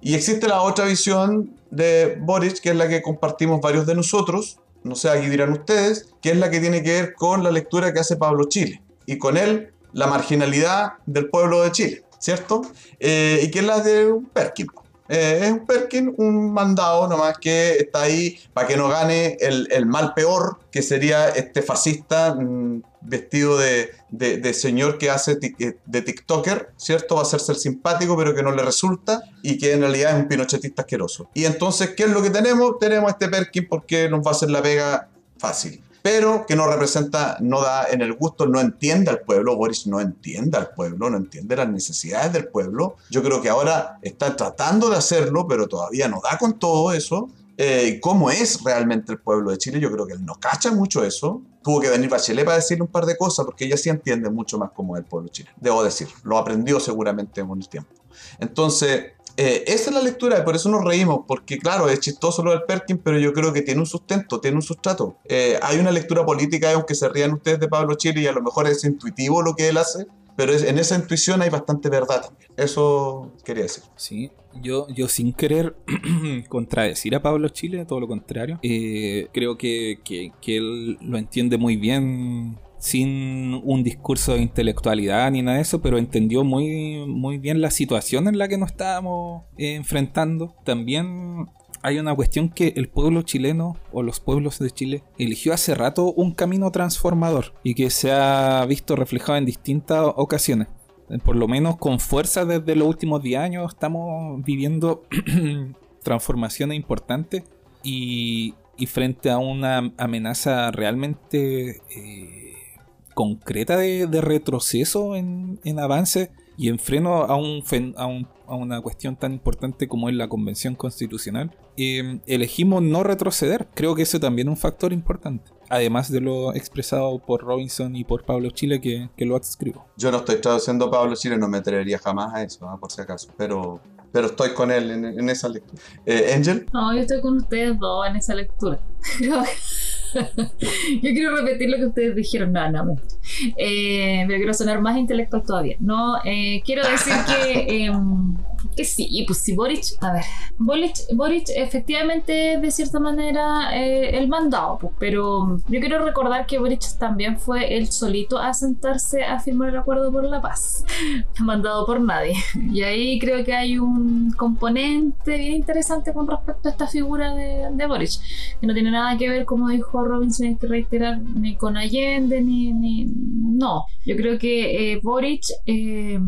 S1: Y existe la otra visión de Boric, que es la que compartimos varios de nosotros, no sé, aquí dirán ustedes, que es la que tiene que ver con la lectura que hace Pablo Chile, y con él la marginalidad del pueblo de Chile, ¿cierto? Eh, y que es la de un Perkin. Eh, es un Perkin, un mandado nomás que está ahí para que no gane el, el mal peor, que sería este fascista mm, vestido de, de- señor que hace eh, de TikToker, ¿cierto? Va a hacerse el simpático, pero que no le resulta y que en realidad es un pinochetista asqueroso. Y entonces, ¿qué es lo que tenemos? Tenemos este Perkin porque nos va a hacer la pega fácil. Pero que no representa, no da en el gusto, no entiende al pueblo. Boris no entiende al pueblo, no entiende las necesidades del pueblo. Yo creo que ahora está tratando de hacerlo, pero todavía no da con todo eso. Eh, cómo es realmente el pueblo de Chile, yo creo que él no cacha mucho eso. Tuvo que venir Bachelet para decirle un par de cosas, porque ella sí entiende mucho más cómo es el pueblo chileno. Debo decir, lo aprendió seguramente con el tiempo. Entonces, eh, esa es la lectura, y por eso nos reímos, porque claro, es chistoso lo del Perkin, pero yo creo que tiene un sustento, tiene un sustrato. Eh, hay una lectura política, aunque se rían ustedes de Pablo Chile, y a lo mejor es intuitivo lo que él hace, pero en esa intuición hay bastante verdad. Eso quería decir.
S2: Sí, yo, yo sin querer <clears throat> contradecir a Pablo Chile, todo lo contrario, eh, creo que, que- que él lo entiende muy bien sin un discurso de intelectualidad ni nada de eso, pero entendió muy, muy bien la situación en la que nos estábamos eh, enfrentando. También hay una cuestión que el pueblo chileno o los pueblos de Chile eligió hace rato un camino transformador y que se ha visto reflejado en distintas ocasiones. Eh, por lo menos con fuerza desde los últimos 10 años estamos viviendo <clears throat> transformaciones importantes y, frente a una amenaza realmente eh, concreta de, retroceso en, avance y en freno a, un, a, un- a una cuestión tan importante como es la convención constitucional, eh, elegimos no retroceder. Creo que eso también es un factor importante. Además de lo expresado por Robinson y por Pablo Chile que, que lo adscribo.
S1: Yo no estoy traduciendo a Pablo Chile, no me atrevería jamás a eso, por si acaso, pero, pero estoy con él en, en esa lectura. Eh, Angel,
S4: No, yo estoy con ustedes dos en esa lectura. <laughs> <laughs> Yo quiero repetir lo que ustedes dijeron. No, no, me- eh, pero quiero sonar más intelectual todavía. No, eh, quiero decir que, <laughs> em, que sí, pues si Boric, a ver, Boric, Boric efectivamente de cierta manera eh, el mandado, pues, pero yo quiero recordar que Boric también fue él solito a sentarse a firmar el acuerdo por la paz, <laughs> mandado por nadie. Y ahí creo que hay un componente bien interesante con respecto a esta figura de, de Boric, que no tiene nada que ver, como dijo Robinson, hay que reiterar, ni con Allende, ni... ni- no, yo creo que eh, Boric... eh,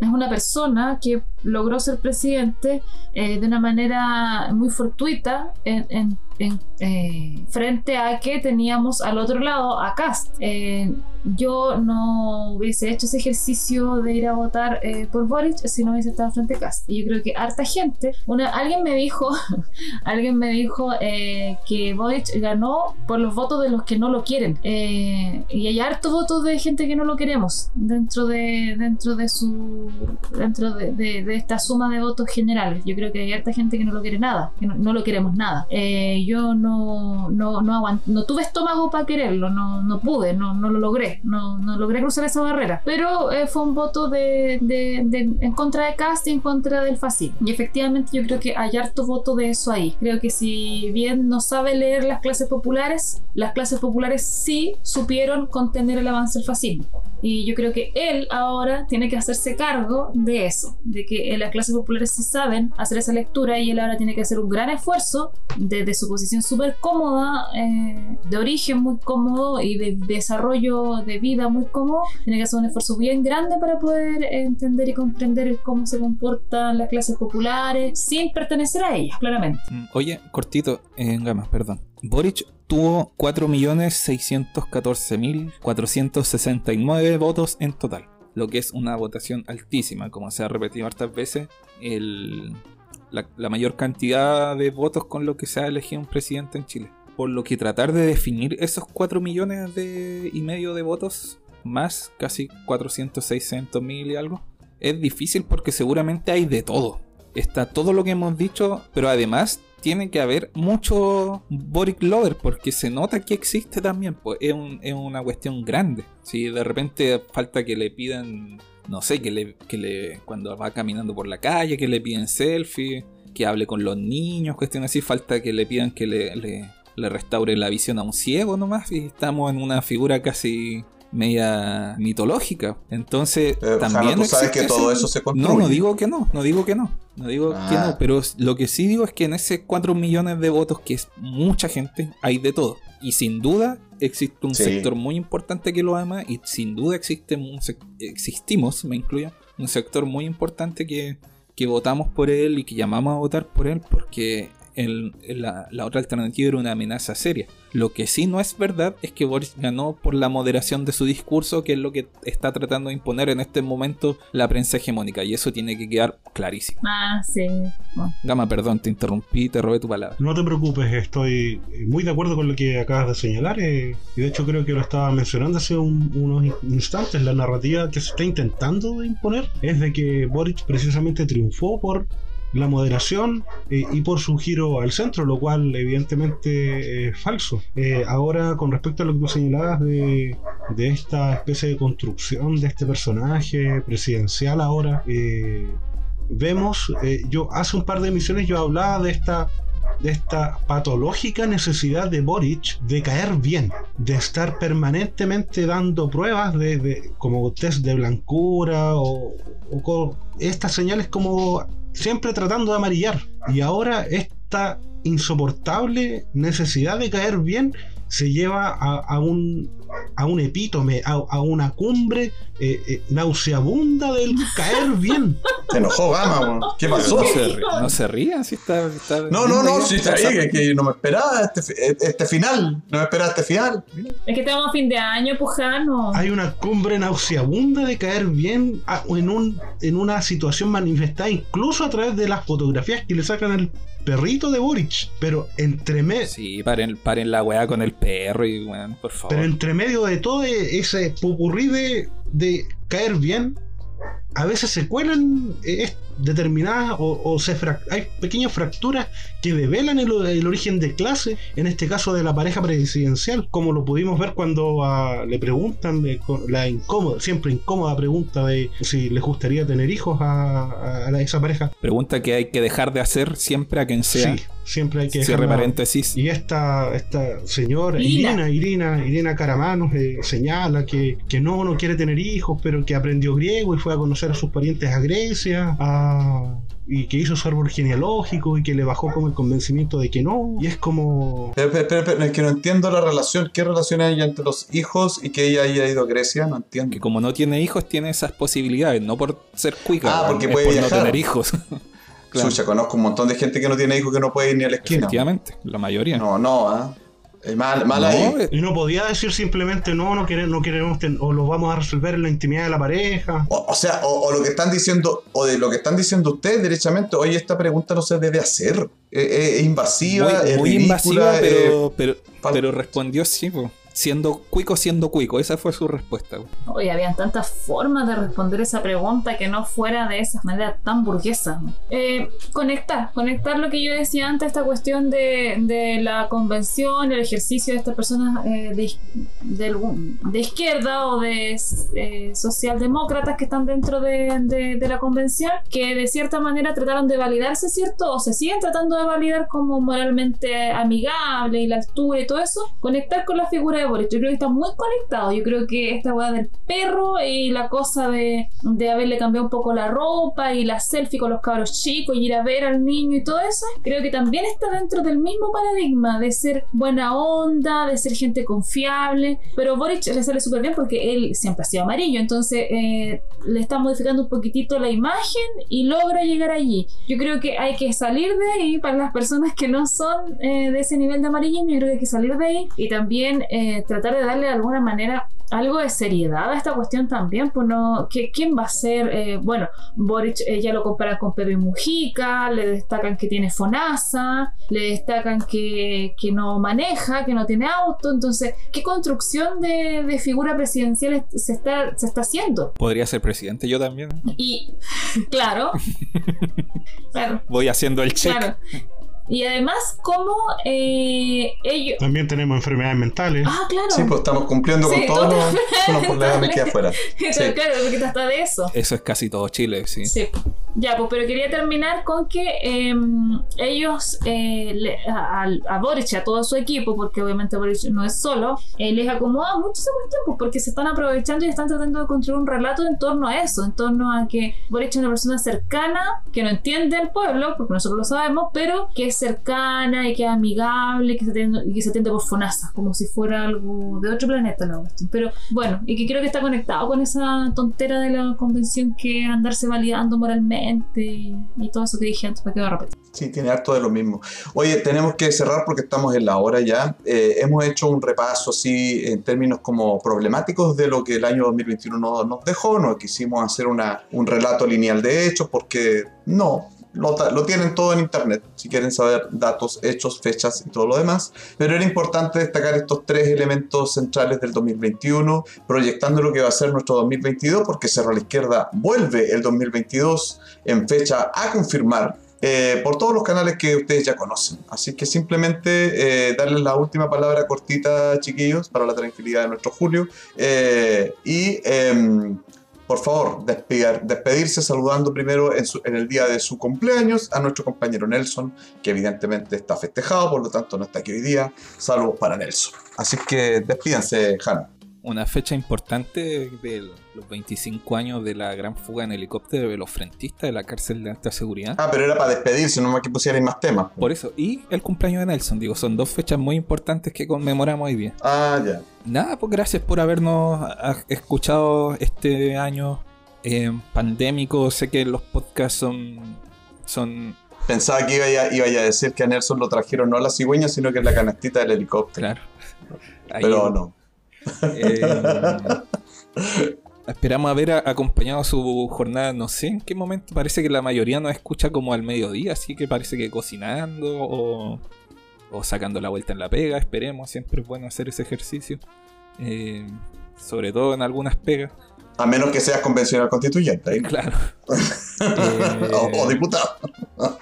S4: es una persona que logró ser presidente eh, de una manera muy fortuita en, en- en, eh, frente a que teníamos al otro lado a Cast. Eh, yo no hubiese hecho ese ejercicio de ir a votar eh, por Boric si no hubiese estado frente a Cast. Y yo creo que harta gente, una, alguien me dijo, <laughs> alguien me dijo eh, que Boric ganó por los votos de los que no lo quieren. Eh, y hay hartos votos de gente que no lo queremos dentro de, dentro de su dentro de, de- de esta suma de votos generales. Yo creo que hay harta gente que no lo quiere nada, que no, no lo queremos nada. Eh, yo no, no, no, aguant- no tuve estómago para quererlo, no, no pude, no, no lo logré, no, no logré cruzar esa barrera. Pero eh, fue un voto de, de- de- en contra de Cast y en contra del fascismo. Y efectivamente yo creo que hay harto voto de eso ahí. Creo que si bien no sabe leer las clases populares, las clases populares sí supieron contener el avance del fascismo. Y yo creo que él ahora tiene que hacerse cargo de eso, de que eh, las clases populares sí saben hacer esa lectura y él ahora tiene que hacer un gran esfuerzo desde su posición súper cómoda, eh, de origen muy cómodo y de desarrollo de vida muy cómodo, tiene que hacer un esfuerzo bien grande para poder entender y comprender cómo se comportan las clases populares sin pertenecer a ellas, claramente.
S2: Mm, Oye, cortito, en gama, perdón. Boric tuvo 4.614.469 votos en total, lo que es una votación altísima, como se ha repetido hartas veces, la, mayor cantidad de votos con lo que se ha elegido un presidente en Chile. Por lo que tratar de definir esos 4 millones de, y medio de votos, más casi 400.600.000 y algo, es difícil porque seguramente hay de todo está todo lo que hemos dicho, pero además tiene que haber mucho Boric Lover, porque se nota que existe también, pues es, un- una cuestión grande. Si de repente falta que le pidan, no sé, que le, que le, cuando va caminando por la calle, que le piden selfie, que hable con los niños, cuestiones así, falta que le pidan que le, le, le restaure la visión a un ciego nomás, y estamos en una figura casi media mitológica. Entonces,
S1: Eh,
S2: también
S1: tú sabes que todo
S2: ese-
S1: eso se
S2: no,
S1: construye.
S2: no digo que no, no digo que no. No digo que
S1: Ah.
S2: no, pero lo que sí digo es que en ese 4 millones de votos, que es mucha gente, hay de todo. Y sin duda existe un
S1: Sí.
S2: sector muy importante que lo ama y sin duda existe un existimos, me incluyo, un sector muy importante que, que votamos por él y que llamamos a votar por él porque el- la, la otra alternativa era una amenaza seria. Lo que sí no es verdad es que Boris ganó por la moderación de su discurso, que es lo que está tratando de imponer en este momento la prensa hegemónica, y eso tiene que quedar clarísimo.
S4: Ah, sí. Bueno.
S2: Gama, perdón, te interrumpí, te robé tu palabra.
S3: No te preocupes, estoy muy de acuerdo con lo que acabas de señalar. eh, y de hecho creo que lo estaba mencionando hace un- unos instantes. La narrativa que se está intentando imponer es de que Boric precisamente triunfó por la moderación eh, y por su giro al centro, lo cual evidentemente es falso. Eh, ahora, con respecto a lo que tú señalabas de, de esta especie de construcción de este personaje presidencial ahora, eh, vemos, yo hace un par de emisiones yo hablaba de esta de esta patológica necesidad de Boric de caer bien, de estar permanentemente dando pruebas de, de- como test de blancura o, o estas señales como siempre tratando de amarillar. Y ahora esta insoportable necesidad de caer bien se lleva a, a un a un epítome, a, a una cumbre eh, eh, nauseabunda del caer bien. <laughs>
S1: Se enojó Gama. ¿Qué pasó?
S2: No se, no se rían si está. está
S1: No, no, no, sí, está bien, que, que no me esperaba este, fi- este final. No me esperaba este final.
S4: Es que estamos a fin de año, Pujano.
S3: Hay una cumbre nauseabunda de caer bien a- en, un, en una situación manifestada incluso a través de las fotografías que le sacan al perrito de Boric. Pero entre, me-
S2: Sí, paren, paren la weá con el perro y weón, por favor.
S3: pero entre medio de todo e- ese pupurrí de, de caer bien, a veces se cuelan eh, determinadas o, o se frac- hay pequeñas fracturas que develan el, el origen de clase, en este caso de la pareja presidencial, como lo pudimos ver cuando ah, le preguntan la incómoda, siempre incómoda pregunta de si les gustaría tener hijos a, a- esa pareja.
S2: Pregunta que hay que dejar de hacer siempre a quien sea.
S3: Sí, siempre hay que
S2: Cierre
S3: dejarla-
S2: paréntesis.
S3: Y esta, esta señora,
S4: Irina.
S3: Irina, Irina, Irina Caramanos, eh, señala que, que no, no quiere tener hijos, pero que aprendió griego y fue a conocer a sus parientes a Grecia, a, y que hizo su árbol genealógico y que le bajó como el convencimiento de que no. Y es como.
S1: Pero, pero, pero, pero, es que no entiendo la relación. ¿Qué relación hay entre los hijos y que ella haya ido a Grecia? No entiendo.
S2: Que como no tiene hijos, tiene esas posibilidades, no por ser cuica,
S1: Ah, porque
S2: es
S1: puede
S2: por
S1: viajar.
S2: no tener hijos. <laughs> Claro.
S1: Sucha, conozco un montón de gente que no tiene hijos que no puede ir ni a la esquina.
S2: Efectivamente, la mayoría.
S1: No, no, ¿ah? Es mal, ahí.
S2: eh,
S3: Y no podía decir simplemente no, no queremos, no queremos ten- o lo vamos a resolver en la intimidad de la pareja.
S1: O, o sea, o, o lo que están diciendo, o de lo que están diciendo ustedes derechamente, oye, esta pregunta no se debe hacer. Eh, eh, Es, invasiva,
S2: muy,
S1: es
S2: muy
S1: ridícula,
S2: invasiva,
S1: eh,
S2: pero, pero, pero respondió sí, po. Siendo cuico, siendo cuico. Esa fue su respuesta.
S4: Oye, habían tantas formas de responder esa pregunta que no fuera de esas maneras tan burguesas. Eh, conectar, conectar lo que yo decía antes, esta cuestión de, de la convención, el ejercicio de estas personas eh, de, del- de izquierda o de eh, socialdemócratas que están dentro de, de- de la convención, que de cierta manera trataron de validarse, ¿cierto? O se siguen tratando de validar como moralmente amigable y la altura y todo eso. Conectar con la figura de Boris. Yo creo que está muy conectado. Yo creo que esta weá del perro y la cosa de, de haberle cambiado un poco la ropa y la selfie con los cabros chicos y ir a ver al niño y todo eso, creo que también está dentro del mismo paradigma de ser buena onda, de ser gente confiable. Pero Boric le sale súper bien porque él siempre ha sido amarillo, entonces eh, le está modificando un poquitito la imagen y logra llegar allí. Yo creo que hay que salir de ahí para las personas que no son eh, de ese nivel de amarillismo. Yo creo que hay que salir de ahí y también eh, tratar de darle de alguna manera algo de seriedad a esta cuestión también. Pues no, ¿qué- ¿quién va a ser? Eh, bueno, Boric eh, ya lo comparan con Pepe Mujica, le destacan que tiene FONASA, le destacan que, que no maneja, que no tiene auto. Entonces, ¿qué construcción de, de figura presidencial es- se está, se está haciendo?
S2: Podría ser presidente yo también.
S4: Y, claro, <laughs> claro,
S2: Voy haciendo el check.
S4: claro. Y además, ¿cómo eh, ellos...
S3: También tenemos enfermedades mentales.
S4: Ah, claro.
S1: Sí, pues estamos cumpliendo
S4: Sí,
S1: con todos los, problemas me queda afuera. <laughs>
S4: Claro, claro, porque hasta de eso.
S2: Eso es casi todo Chile, sí.
S4: Sí. Ya, pues, pero quería terminar con que eh, ellos, eh, le- a, a- a Boric a todo su equipo, porque obviamente Boric no es solo, eh, les acomoda mucho esa cuestión, pues, porque se están aprovechando y están tratando de construir un relato en torno a eso, en torno a que Boric es una persona cercana, que no entiende al pueblo, porque nosotros lo sabemos, pero que es cercana y que es amigable y que se atiende, y que se atiende por FONASA, como si fuera algo de otro planeta la cuestión. Pero bueno, y que creo que está conectado con esa tontera de la convención que es andarse validando moralmente y, todo eso que dije antes, para que lo repita.
S1: Sí, tiene harto de lo mismo. Oye, tenemos que cerrar porque estamos en la hora ya. Eh, hemos hecho un repaso así en términos como problemáticos de lo que el año 2021 no- nos dejó. No quisimos hacer una, un relato lineal de hechos porque no. Lo, lo tienen todo en internet si quieren saber datos, hechos, fechas y todo lo demás. Pero era importante destacar estos tres elementos centrales del 2021, proyectando lo que va a ser nuestro 2022, porque Cerro a la Izquierda vuelve el 2022 en fecha a confirmar eh, por todos los canales que ustedes ya conocen. Así que simplemente eh, darles la última palabra cortita, chiquillos, para la tranquilidad de nuestro Julio. Eh, y em, por favor, despedir- despedirse saludando primero en el día de su cumpleaños a nuestro compañero Nelson, que evidentemente está festejado, por lo tanto no está aquí hoy día. Saludos para Nelson. Así que despídanse, Hanna.
S2: Una fecha importante de los 25 años de la gran fuga en helicóptero de los frentistas de la cárcel de alta seguridad.
S1: Ah, pero era para despedirse, no más que pusierais más temas.
S2: Por eso, y el cumpleaños de Nelson, digo, son dos fechas muy importantes que conmemoramos hoy día.
S1: Ah, ya.
S2: Nada, pues gracias por habernos a- escuchado este año eh, pandémico. Sé que los podcasts son, son
S1: Pensaba que iba a, iba a decir que a Nelson lo trajeron no a la cigüeña, sino que en la canastita del helicóptero.
S2: claro. Ahí,
S1: Pero no.
S2: Eh, esperamos haber acompañado su jornada, no sé en qué momento. Parece que la mayoría nos escucha como al mediodía, así que parece que cocinando o, o sacando la vuelta en la pega. Esperemos, siempre es bueno hacer ese ejercicio. Eh, sobre todo en algunas pegas.
S1: A menos que seas convencional constituyente. ahí.
S2: Claro. Eh, <laughs>
S1: O, o diputado.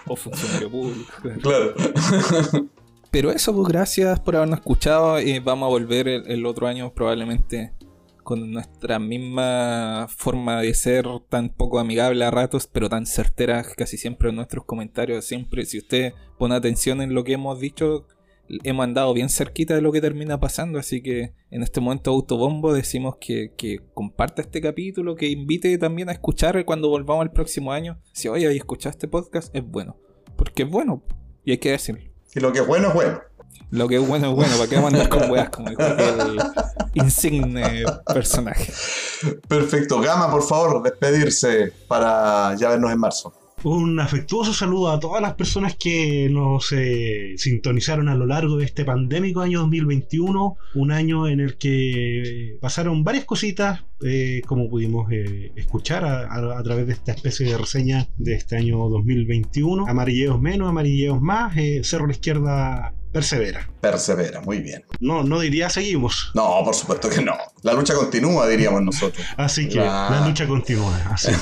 S2: o funcionario público. claro.
S1: Claro.
S2: Pero eso, pues gracias por habernos escuchado. y vamos a volver el, otro año probablemente con nuestra misma forma de ser, tan poco amigable a ratos, pero tan certera casi siempre en nuestros comentarios. Siempre, si usted pone atención en lo que hemos dicho, hemos andado bien cerquita de lo que termina pasando, así que en este momento autobombo decimos que, que comparta este capítulo, que invite también a escuchar cuando volvamos el próximo año. Si oye, y escuchaste podcast, es bueno. Porque es bueno, y hay que decirlo.
S1: Y lo que es bueno es bueno.
S2: Lo que es bueno es bueno, ¿para qué mandar con weas como el insigne personaje?
S1: Perfecto. Gama, por favor, despedirse para ya vernos en marzo.
S3: Un afectuoso saludo a todas las personas que nos eh, sintonizaron a lo largo de este pandémico año 2021, un año en el que pasaron varias cositas, eh, como pudimos eh, escuchar a, a- a través de esta especie de reseña de este año 2021. Amarilleos menos, amarilleos más, eh, Cerro a la Izquierda persevera.
S1: Persevera, muy bien.
S3: No, no diría seguimos.
S1: No, por supuesto que no. La lucha continúa, diríamos nosotros.
S3: Así que
S1: Ah.
S3: la lucha continúa, así,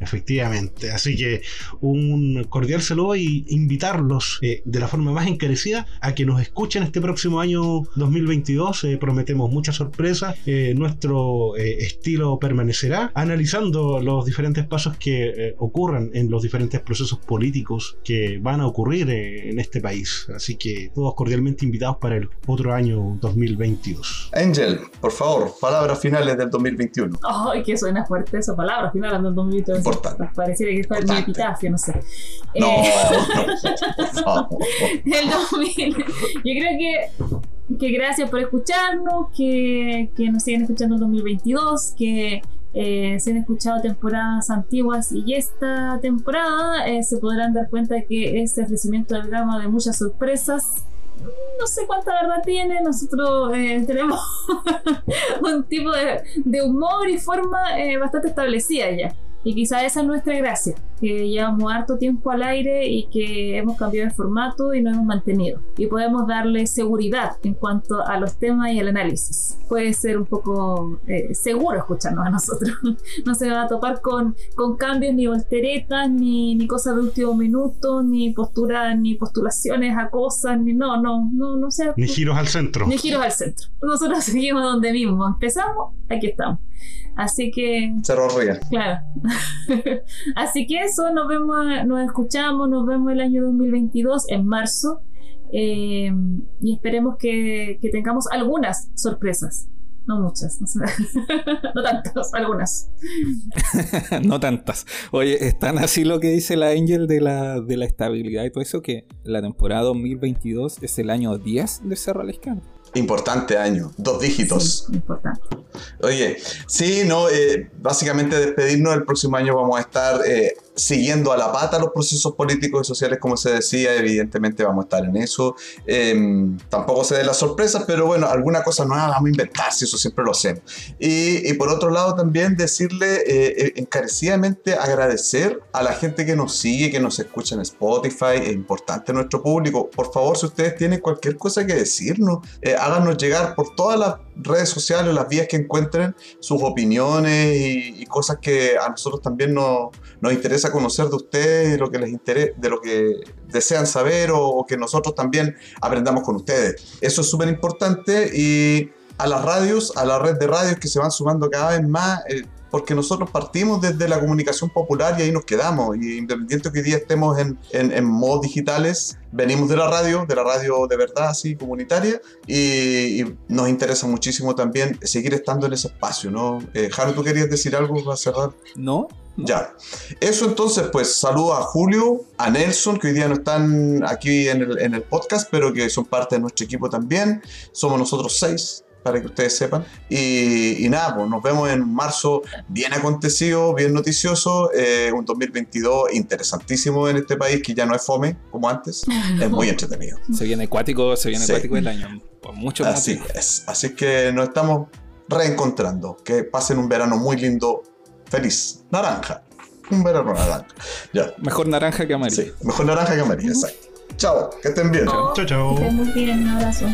S3: Efectivamente, así que un cordial saludo y invitarlos eh, de la forma más encarecida a que nos escuchen este próximo año 2022. Eh, prometemos muchas sorpresas, eh, nuestro eh, estilo permanecerá analizando los diferentes pasos que eh, ocurran en los diferentes procesos políticos que van a ocurrir eh, en este país. Así que todos cordialmente invitados para el otro año 2022.
S1: Angel, por favor, palabras finales del 2021.
S4: Ay, oh, que suena fuerte esa palabra, finales del 2021 mí todo
S1: Importante.
S4: Eso, pareciera que fue mi epitafio, no sé.
S1: No,
S4: eh,
S1: no, <laughs> no,
S4: el 2000. Yo creo que que gracias por escucharnos, que, que nos sigan escuchando en 2022, que eh, han escuchado temporadas antiguas y esta temporada eh, se podrán dar cuenta que este ofrecimiento del gama de muchas sorpresas. No sé cuánta verdad tiene, nosotros eh, tenemos <laughs> un tipo de, de, humor y forma eh, bastante establecida ya. Y quizá esa es nuestra gracia, que llevamos harto tiempo al aire y que hemos cambiado el formato y nos hemos mantenido. Y podemos darle seguridad en cuanto a los temas y el análisis. Puede ser un poco eh, seguro escucharnos a nosotros. <laughs> no se va a topar con, con cambios ni volteretas, ni, ni cosas de último minuto, ni posturas, ni postulaciones a cosas, ni no, no, no, no sé.
S3: Ni giros al centro.
S4: Ni giros al centro. Nosotros <laughs> seguimos donde mismo empezamos, aquí estamos. Así que
S1: Cerro Ría.
S4: Claro. <laughs> Así que eso, nos vemos, nos escuchamos, nos vemos el año 2022 en marzo eh, y esperemos que, que tengamos algunas sorpresas. No muchas, no, sé. <laughs> no tantas, algunas. <laughs>
S2: no tantas. Oye, es tan así lo que dice la Angel de la, de la estabilidad y todo eso que la temporada 2022 es el año 10 de Cerro a la Izquierda.
S1: Importante año, dos dígitos.
S4: Sí, importante.
S1: Oye, sí, no, eh, básicamente despedirnos. El próximo año vamos a estar eh, siguiendo a la pata los procesos políticos y sociales, como se decía. Evidentemente vamos a estar en eso. Eh, tampoco se den las sorpresas, pero bueno, alguna cosa nueva vamos a inventar, si eso siempre lo hacemos. Y, y por otro lado, también decirle eh, eh, encarecidamente agradecer a la gente que nos sigue, que nos escucha en Spotify. Es importante nuestro público. Por favor, si ustedes tienen cualquier cosa que decirnos, eh, háganos llegar por todas las redes sociales, las vías que encuentren, sus opiniones y, cosas que a nosotros también nos, nos interesa conocer de ustedes, de lo que les interesa, de lo que desean saber o, o que nosotros también aprendamos con ustedes. Eso es súper importante y a las radios, a la red de radios que se van sumando cada vez más, eh, porque nosotros partimos desde la comunicación popular y ahí nos quedamos. Y independiente que hoy día estemos en, en, en modos digitales, venimos de la radio, de la radio de verdad, así, comunitaria, y, y nos interesa muchísimo también seguir estando en ese espacio, ¿no? Eh, Jaro, ¿tú querías decir algo para cerrar?
S2: ¿No?
S1: Ya. Eso entonces, pues saludo a Julio, a Nelson, que hoy día no están aquí en el, en el podcast, pero que son parte de nuestro equipo también. Somos nosotros seis, para que ustedes sepan. Y, y nada, pues nos vemos en marzo bien acontecido, bien noticioso. eh, un 2022 interesantísimo en este país, que ya no es fome como antes. <laughs> Es muy entretenido.
S2: Se viene acuático, se viene
S1: Sí.
S2: acuático el año. Por muchos
S1: Así
S2: motivos.
S1: es. Así que nos estamos reencontrando. Que pasen un verano muy lindo, feliz. Naranja. Un verano naranja. Ya.
S2: Mejor naranja que amarillo.
S1: Sí, mejor naranja que amarilla, exacto. Chao, que estén bien.
S3: Chao, chao.
S4: Que estén muy bien, un abrazo.